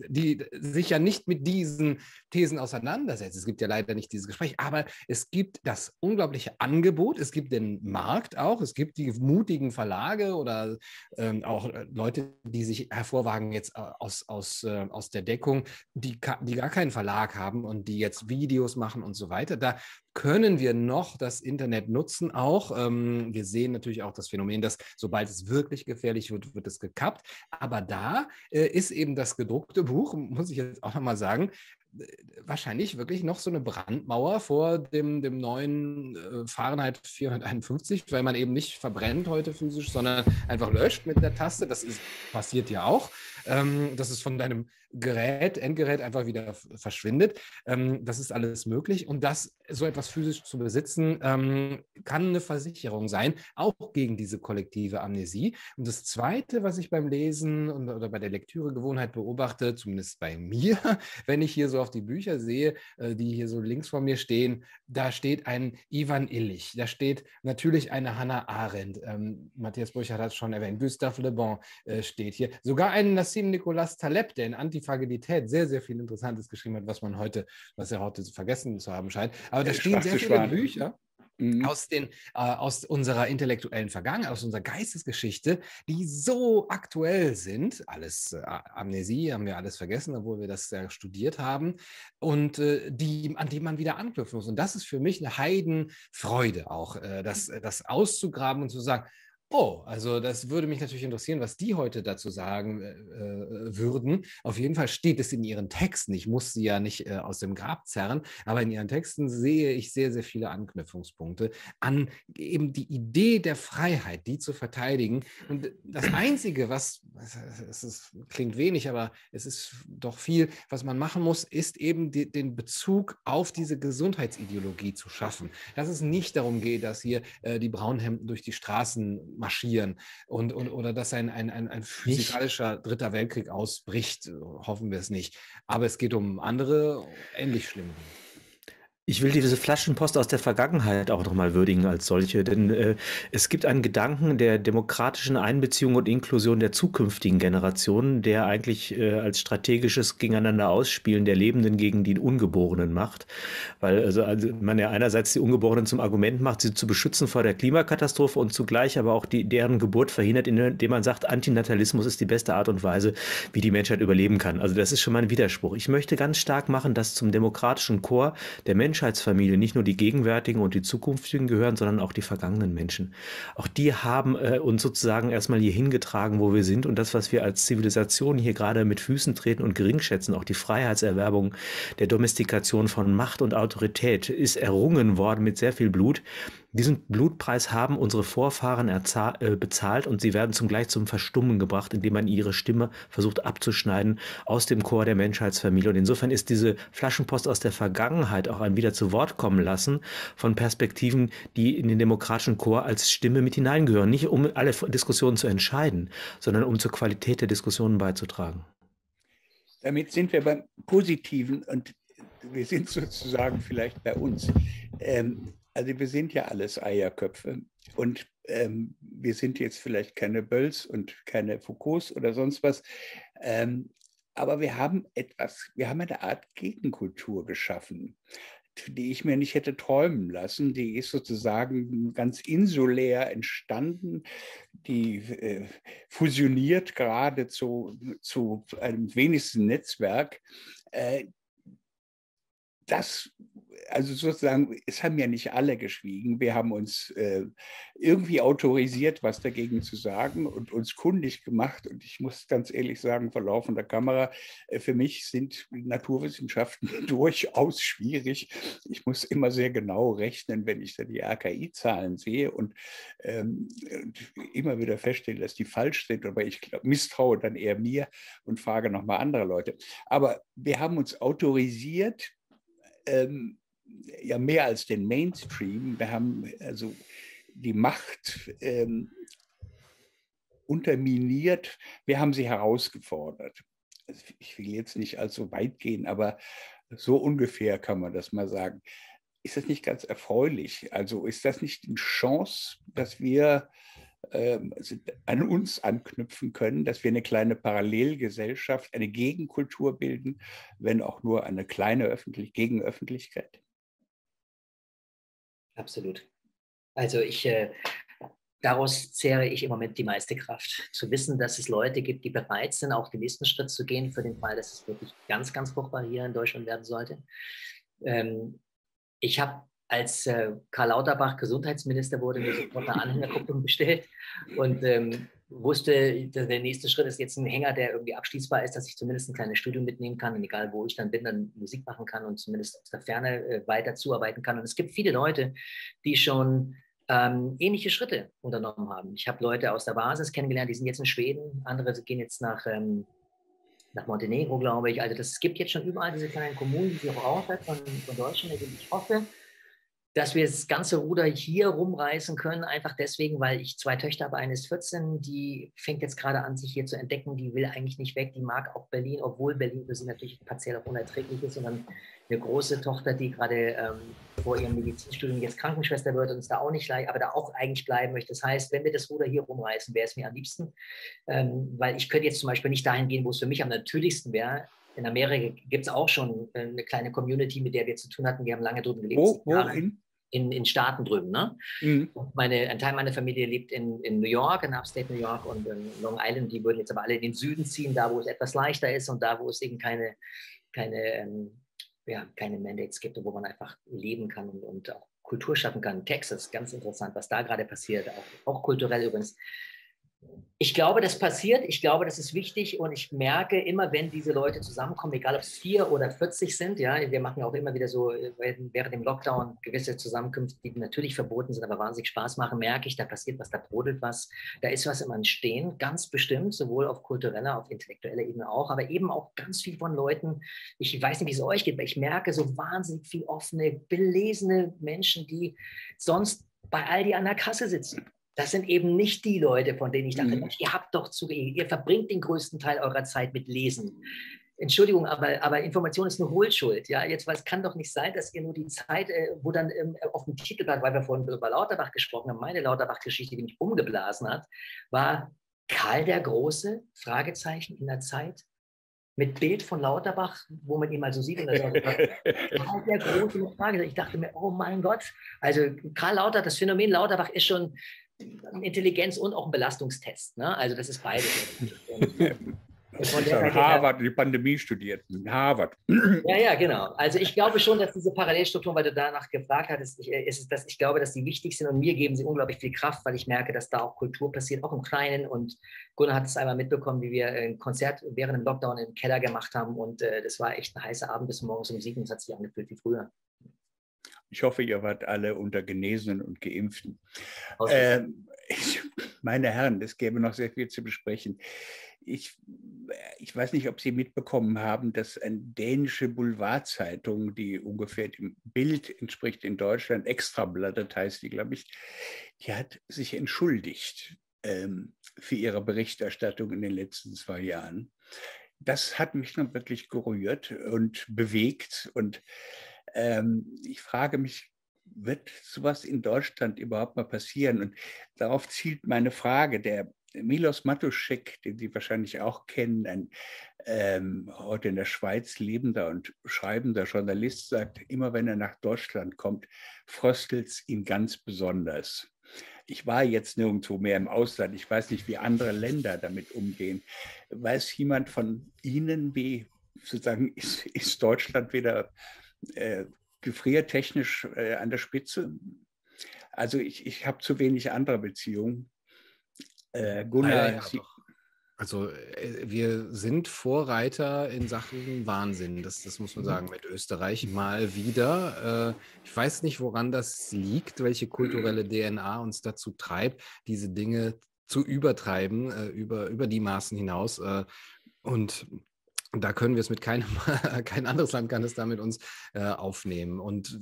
die sich ja nicht mit diesen Thesen auseinandersetzt. Es gibt ja leider nicht dieses Gespräch, aber es gibt das unglaubliche Angebot, es gibt den Markt auch, es gibt die mutigen Verlage oder ähm, auch Leute, die sich hervorwagen jetzt äh, aus, aus, äh, aus der Deckung, die, die gar keinen Verlag haben und die jetzt Videos machen und so weiter. Da können wir noch das Internet nutzen auch. Ähm, wir sehen natürlich auch das Phänomen, dass sobald es wirklich gefährlich wird, wird es gekappt. Aber da äh, ist eben das gedruckte Buch, muss ich jetzt auch nochmal sagen, wahrscheinlich wirklich noch so eine Brandmauer vor dem, dem neuen äh, Fahrenheit 451, weil man eben nicht verbrennt heute physisch, sondern einfach löscht mit der Taste. Das ist, passiert ja auch, ähm, dass es von deinem Gerät, Endgerät einfach wieder verschwindet. Ähm, das ist alles möglich. Und das, so etwas physisch zu besitzen, ähm, kann eine Versicherung sein, auch gegen diese kollektive Amnesie. Und das Zweite, was ich beim Lesen und, oder bei der Lektüregewohnheit beobachte, zumindest bei mir, wenn ich hier so auf die Bücher sehe, äh, die hier so links vor mir stehen, da steht ein Ivan Illich, da steht natürlich eine Hannah Arendt, ähm, Matthias Burchardt hat es schon erwähnt, Gustave Le Bon äh, steht hier, sogar ein Nassim Nicolas Taleb, der in Antifragilität sehr, sehr viel Interessantes geschrieben hat, was man heute, was er heute vergessen zu haben scheint. Aber da stehen sehr viele Bücher mhm. aus, den, äh, aus unserer intellektuellen Vergangenheit, aus unserer Geistesgeschichte, die so aktuell sind. Alles äh, Amnesie haben wir alles vergessen, obwohl wir das ja studiert haben. Und äh, die, an die man wieder anknüpfen muss. Und das ist für mich eine Heidenfreude auch, äh, das, das auszugraben und zu sagen, Oh, also das würde mich natürlich interessieren, was die heute dazu sagen äh, äh, würden. Auf jeden Fall steht es in ihren Texten. Ich muss sie ja nicht äh, aus dem Grab zerren, aber in ihren Texten sehe ich sehr, sehr viele Anknüpfungspunkte an eben die Idee der Freiheit, die zu verteidigen. Und das Einzige, was, es ist, klingt wenig, aber es ist doch viel, was man machen muss, ist eben die, den Bezug auf diese Gesundheitsideologie zu schaffen. Dass es nicht darum geht, dass hier äh, die Braunhemden durch die Straßen marschieren und, und oder dass ein, ein, ein, ein physikalischer dritter Weltkrieg ausbricht, hoffen wir es nicht. Aber es geht um andere, ähnlich schlimme Ich will diese Flaschenpost aus der Vergangenheit auch nochmal würdigen als solche, denn äh, es gibt einen Gedanken der demokratischen Einbeziehung und Inklusion der zukünftigen Generationen, der eigentlich äh, als strategisches Gegeneinander ausspielen der Lebenden gegen die Ungeborenen macht, weil also, also man ja einerseits die Ungeborenen zum Argument macht, sie zu beschützen vor der Klimakatastrophe und zugleich aber auch die, deren Geburt verhindert, indem man sagt, Antinatalismus ist die beste Art und Weise, wie die Menschheit überleben kann. Also das ist schon mal ein Widerspruch. Ich möchte ganz stark machen, dass zum demokratischen Chor der Menschheitsfamilie nicht nur die gegenwärtigen und die zukünftigen gehören, sondern auch die vergangenen Menschen. Auch die haben äh, uns sozusagen erstmal hier hingetragen, wo wir sind und das, was wir als Zivilisation hier gerade mit Füßen treten und geringschätzen, auch die Freiheitserwerbung der Domestikation von Macht und Autorität, ist errungen worden mit sehr viel Blut. Diesen Blutpreis haben unsere Vorfahren äh, bezahlt und sie werden zugleich zum Verstummen gebracht, indem man ihre Stimme versucht abzuschneiden aus dem Chor der Menschheitsfamilie. Und insofern ist diese Flaschenpost aus der Vergangenheit auch ein wieder zu Wort kommen lassen von Perspektiven, die in den demokratischen Chor als Stimme mit hineingehören. Nicht um alle Diskussionen zu entscheiden, sondern um zur Qualität der Diskussionen beizutragen. Damit sind wir beim Positiven und wir sind sozusagen vielleicht bei uns. Ähm, also wir sind ja alles Eierköpfe und ähm, wir sind jetzt vielleicht keine Bölls und keine Foucaults oder sonst was. Ähm, aber wir haben etwas, wir haben eine Art Gegenkultur geschaffen, die ich mir nicht hätte träumen lassen. Die ist sozusagen ganz insulär entstanden, die äh, fusioniert gerade zu, zu einem wenigsten Netzwerk. Äh, das also sozusagen, es haben ja nicht alle geschwiegen. Wir haben uns äh, irgendwie autorisiert, was dagegen zu sagen und uns kundig gemacht. Und ich muss ganz ehrlich sagen, vor laufender Kamera, äh, für mich sind Naturwissenschaften durchaus schwierig. Ich muss immer sehr genau rechnen, wenn ich da die AKI-Zahlen sehe und, ähm, und, immer wieder feststelle, dass die falsch sind. Aber ich glaub, misstraue dann eher mir und frage nochmal andere Leute. Aber wir haben uns autorisiert, ähm, ja mehr als den Mainstream. Wir haben also die Macht ähm, unterminiert, wir haben sie herausgefordert. Also ich will jetzt nicht allzu weit gehen, aber so ungefähr kann man das mal sagen. Ist das nicht ganz erfreulich? Also ist das nicht eine Chance, dass wir ähm, also an uns anknüpfen können, dass wir eine kleine Parallelgesellschaft, eine Gegenkultur bilden, wenn auch nur eine kleine Öffentlich Gegenöffentlichkeit? Absolut. Also ich, äh, daraus zehre ich im Moment die meiste Kraft. Zu wissen, dass es Leute gibt, die bereit sind, auch den nächsten Schritt zu gehen, für den Fall, dass es wirklich ganz, ganz fruchtbar hier in Deutschland werden sollte. Ähm, ich habe als äh, Karl Lauterbach Gesundheitsminister wurde, mir sofort eine Anhängerkupplung bestellt und ähm, wusste, der nächste Schritt ist jetzt ein Hänger, der irgendwie abschließbar ist, dass ich zumindest ein kleines Studium mitnehmen kann und egal wo ich dann bin, dann Musik machen kann und zumindest aus der Ferne äh, weiter zuarbeiten kann. Und es gibt viele Leute, die schon ähm, ähnliche Schritte unternommen haben. Ich habe Leute aus der Basis kennengelernt, die sind jetzt in Schweden, andere gehen jetzt nach, ähm, nach Montenegro, glaube ich. Also das, gibt jetzt schon überall diese kleinen Kommunen, die auch außerhalb von, von Deutschland, ich hoffe, dass wir das ganze Ruder hier rumreißen können, einfach deswegen, weil ich zwei Töchter habe. Eine ist 14, die fängt jetzt gerade an, sich hier zu entdecken. Die will eigentlich nicht weg. Die mag auch Berlin, obwohl Berlin für sie natürlich partiell auch unerträglich ist. Dann eine große Tochter, die gerade ähm, vor ihrem Medizinstudium jetzt Krankenschwester wird und es da auch nicht leicht, aber da auch eigentlich bleiben möchte. Das heißt, wenn wir das Ruder hier rumreißen, wäre es mir am liebsten, ähm, weil ich könnte jetzt zum Beispiel nicht dahin gehen, wo es für mich am natürlichsten wäre. In Amerika gibt es auch schon äh, eine kleine Community, mit der wir zu tun hatten. Wir haben lange drüben gelebt. Wo, wohin? In, in Staaten drüben. Ne? Mhm. Meine, ein Teil meiner Familie lebt in, in New York, in Upstate New York und in Long Island. Die würden jetzt aber alle in den Süden ziehen, da wo es etwas leichter ist und da wo es eben keine, keine, ähm, ja, keine Mandates gibt und wo man einfach leben kann und, und auch Kultur schaffen kann. Texas, ganz interessant, was da gerade passiert, auch, auch kulturell übrigens. Ich glaube, das passiert. Ich glaube, das ist wichtig. Und ich merke immer, wenn diese Leute zusammenkommen, egal ob es vier oder 40 sind, ja, wir machen ja auch immer wieder so während dem Lockdown gewisse Zusammenkünfte, die natürlich verboten sind, aber wahnsinnig Spaß machen, merke ich, da passiert was, da brodelt was, da ist was im Entstehen, ganz bestimmt, sowohl auf kultureller, auf intellektueller Ebene auch, aber eben auch ganz viel von Leuten, ich weiß nicht, wie es euch geht, aber ich merke so wahnsinnig viel offene, belesene Menschen, die sonst bei Aldi an der Kasse sitzen das sind eben nicht die Leute, von denen ich dachte, mhm. ihr habt doch zu, ihr verbringt den größten Teil eurer Zeit mit Lesen. Entschuldigung, aber, aber Information ist eine Hohlschuld. Ja, jetzt, weil es kann doch nicht sein, dass ihr nur die Zeit, äh, wo dann ähm, auf dem Titelblatt, weil wir vorhin über Lauterbach gesprochen haben, meine Lauterbach-Geschichte, die mich umgeblasen hat, war Karl der Große, Fragezeichen in der Zeit, mit Bild von Lauterbach, wo man ihn mal so sieht. Und Karl der Große Fragezeichen. Ich dachte mir, oh mein Gott, also Karl Lauter, das Phänomen Lauterbach ist schon ein Intelligenz- und auch ein Belastungstest. Ne? Also das ist beides. Von Harvard, die Pandemie studiert. Harvard. Ja, ja, genau. Also ich glaube schon, dass diese Parallelstrukturen, weil du danach gefragt hattest, ich, äh, ist, dass ich glaube, dass die wichtig sind und mir geben sie unglaublich viel Kraft, weil ich merke, dass da auch Kultur passiert, auch im Kleinen. Und Gunnar hat es einmal mitbekommen, wie wir ein Konzert während dem Lockdown im Keller gemacht haben. Und äh, das war echt ein heißer Abend bis morgens um sieben. Es hat sich angefühlt wie früher. Ich hoffe, ihr wart alle unter Genesenen und Geimpften. Ähm, ich, meine Herren, es gäbe noch sehr viel zu besprechen. Ich, ich weiß nicht, ob Sie mitbekommen haben, dass eine dänische Boulevardzeitung, die ungefähr dem Bild entspricht in Deutschland, Extrabladet heißt die, glaube ich, die hat sich entschuldigt ähm, für ihre Berichterstattung in den letzten zwei Jahren. Das hat mich dann wirklich gerührt und bewegt. Und ähm, ich frage mich, wird sowas in Deutschland überhaupt mal passieren? Und darauf zielt meine Frage. Der Milos Matuszek, den Sie wahrscheinlich auch kennen, ein ähm, heute in der Schweiz lebender und schreibender Journalist, sagt, immer wenn er nach Deutschland kommt, fröstelt es ihn ganz besonders. Ich war jetzt nirgendwo mehr im Ausland. Ich weiß nicht, wie andere Länder damit umgehen. Weiß jemand von Ihnen, wie sozusagen ist, ist Deutschland wieder äh, gefriertechnisch äh, an der Spitze? Also ich, ich habe zu wenig andere Beziehungen. Äh, Gunnar, ja, ja, also äh, wir sind Vorreiter in Sachen Wahnsinn, das, das muss man mhm. sagen, mit Österreich mal wieder. Äh, ich weiß nicht, woran das liegt, welche kulturelle DNA uns dazu treibt, diese Dinge zu übertreiben, äh, über, über die Maßen hinaus. Und da können wir es mit keinem, kein anderes Land kann es da mit uns äh, aufnehmen. Und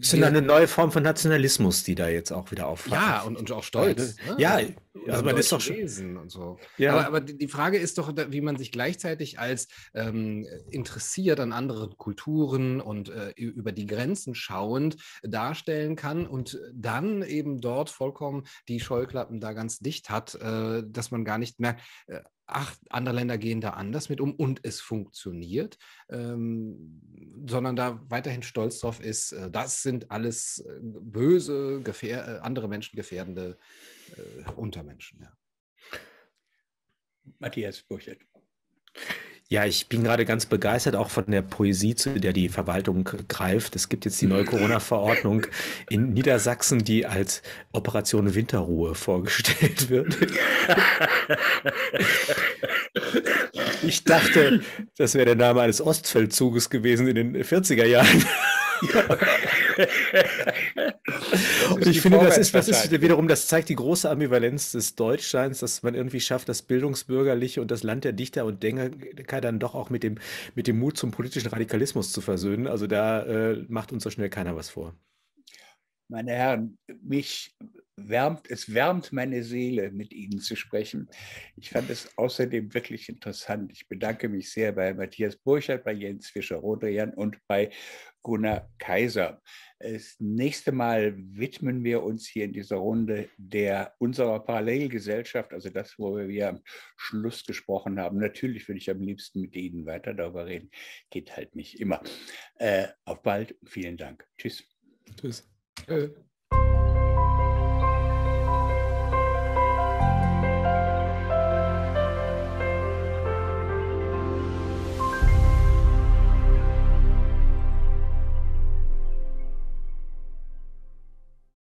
es ist eine neue Form von Nationalismus, die da jetzt auch wieder aufwacht. Ja, und, und auch Stolz. Ja, ne? ja also man ist doch schon. Und so. ja. aber, aber die Frage ist doch, wie man sich gleichzeitig als ähm, interessiert an anderen Kulturen und äh, über die Grenzen schauend darstellen kann und dann eben dort vollkommen die Scheuklappen da ganz dicht hat, äh, dass man gar nicht merkt, ach, andere Länder gehen da anders mit um und es funktioniert, ähm, sondern da weiterhin stolz drauf ist, äh, das sind alles äh, böse, gefähr äh, andere Menschen gefährdende äh, Untermenschen. Ja. Matthias Burchert. Ja, ich bin gerade ganz begeistert auch von der Poesie, zu der die Verwaltung greift. Es gibt jetzt die neue Corona-Verordnung in Niedersachsen, die als Operation Winterruhe vorgestellt wird. Ich dachte, das wäre der Name eines Ostfeldzuges gewesen in den 40er Jahren. Und ich finde, das ist, das ist wiederum, das zeigt die große Ambivalenz des Deutschseins, dass man irgendwie schafft, das Bildungsbürgerliche und das Land der Dichter und Denker dann doch auch mit dem, mit dem Mut zum politischen Radikalismus zu versöhnen. Also da äh, macht uns so schnell keiner was vor. Meine Herren, mich wärmt, es wärmt meine Seele, mit Ihnen zu sprechen. Ich fand es außerdem wirklich interessant. Ich bedanke mich sehr bei Matthias Burchardt, bei Jens Fischer-Rodrian und bei Gunnar Kaiser. Das nächste Mal widmen wir uns hier in dieser Runde der unserer Parallelgesellschaft, also das, wo wir am Schluss gesprochen haben. Natürlich würde ich am liebsten mit Ihnen weiter darüber reden. Geht halt nicht immer. Äh, auf bald. Vielen Dank. Tschüss. Tschüss.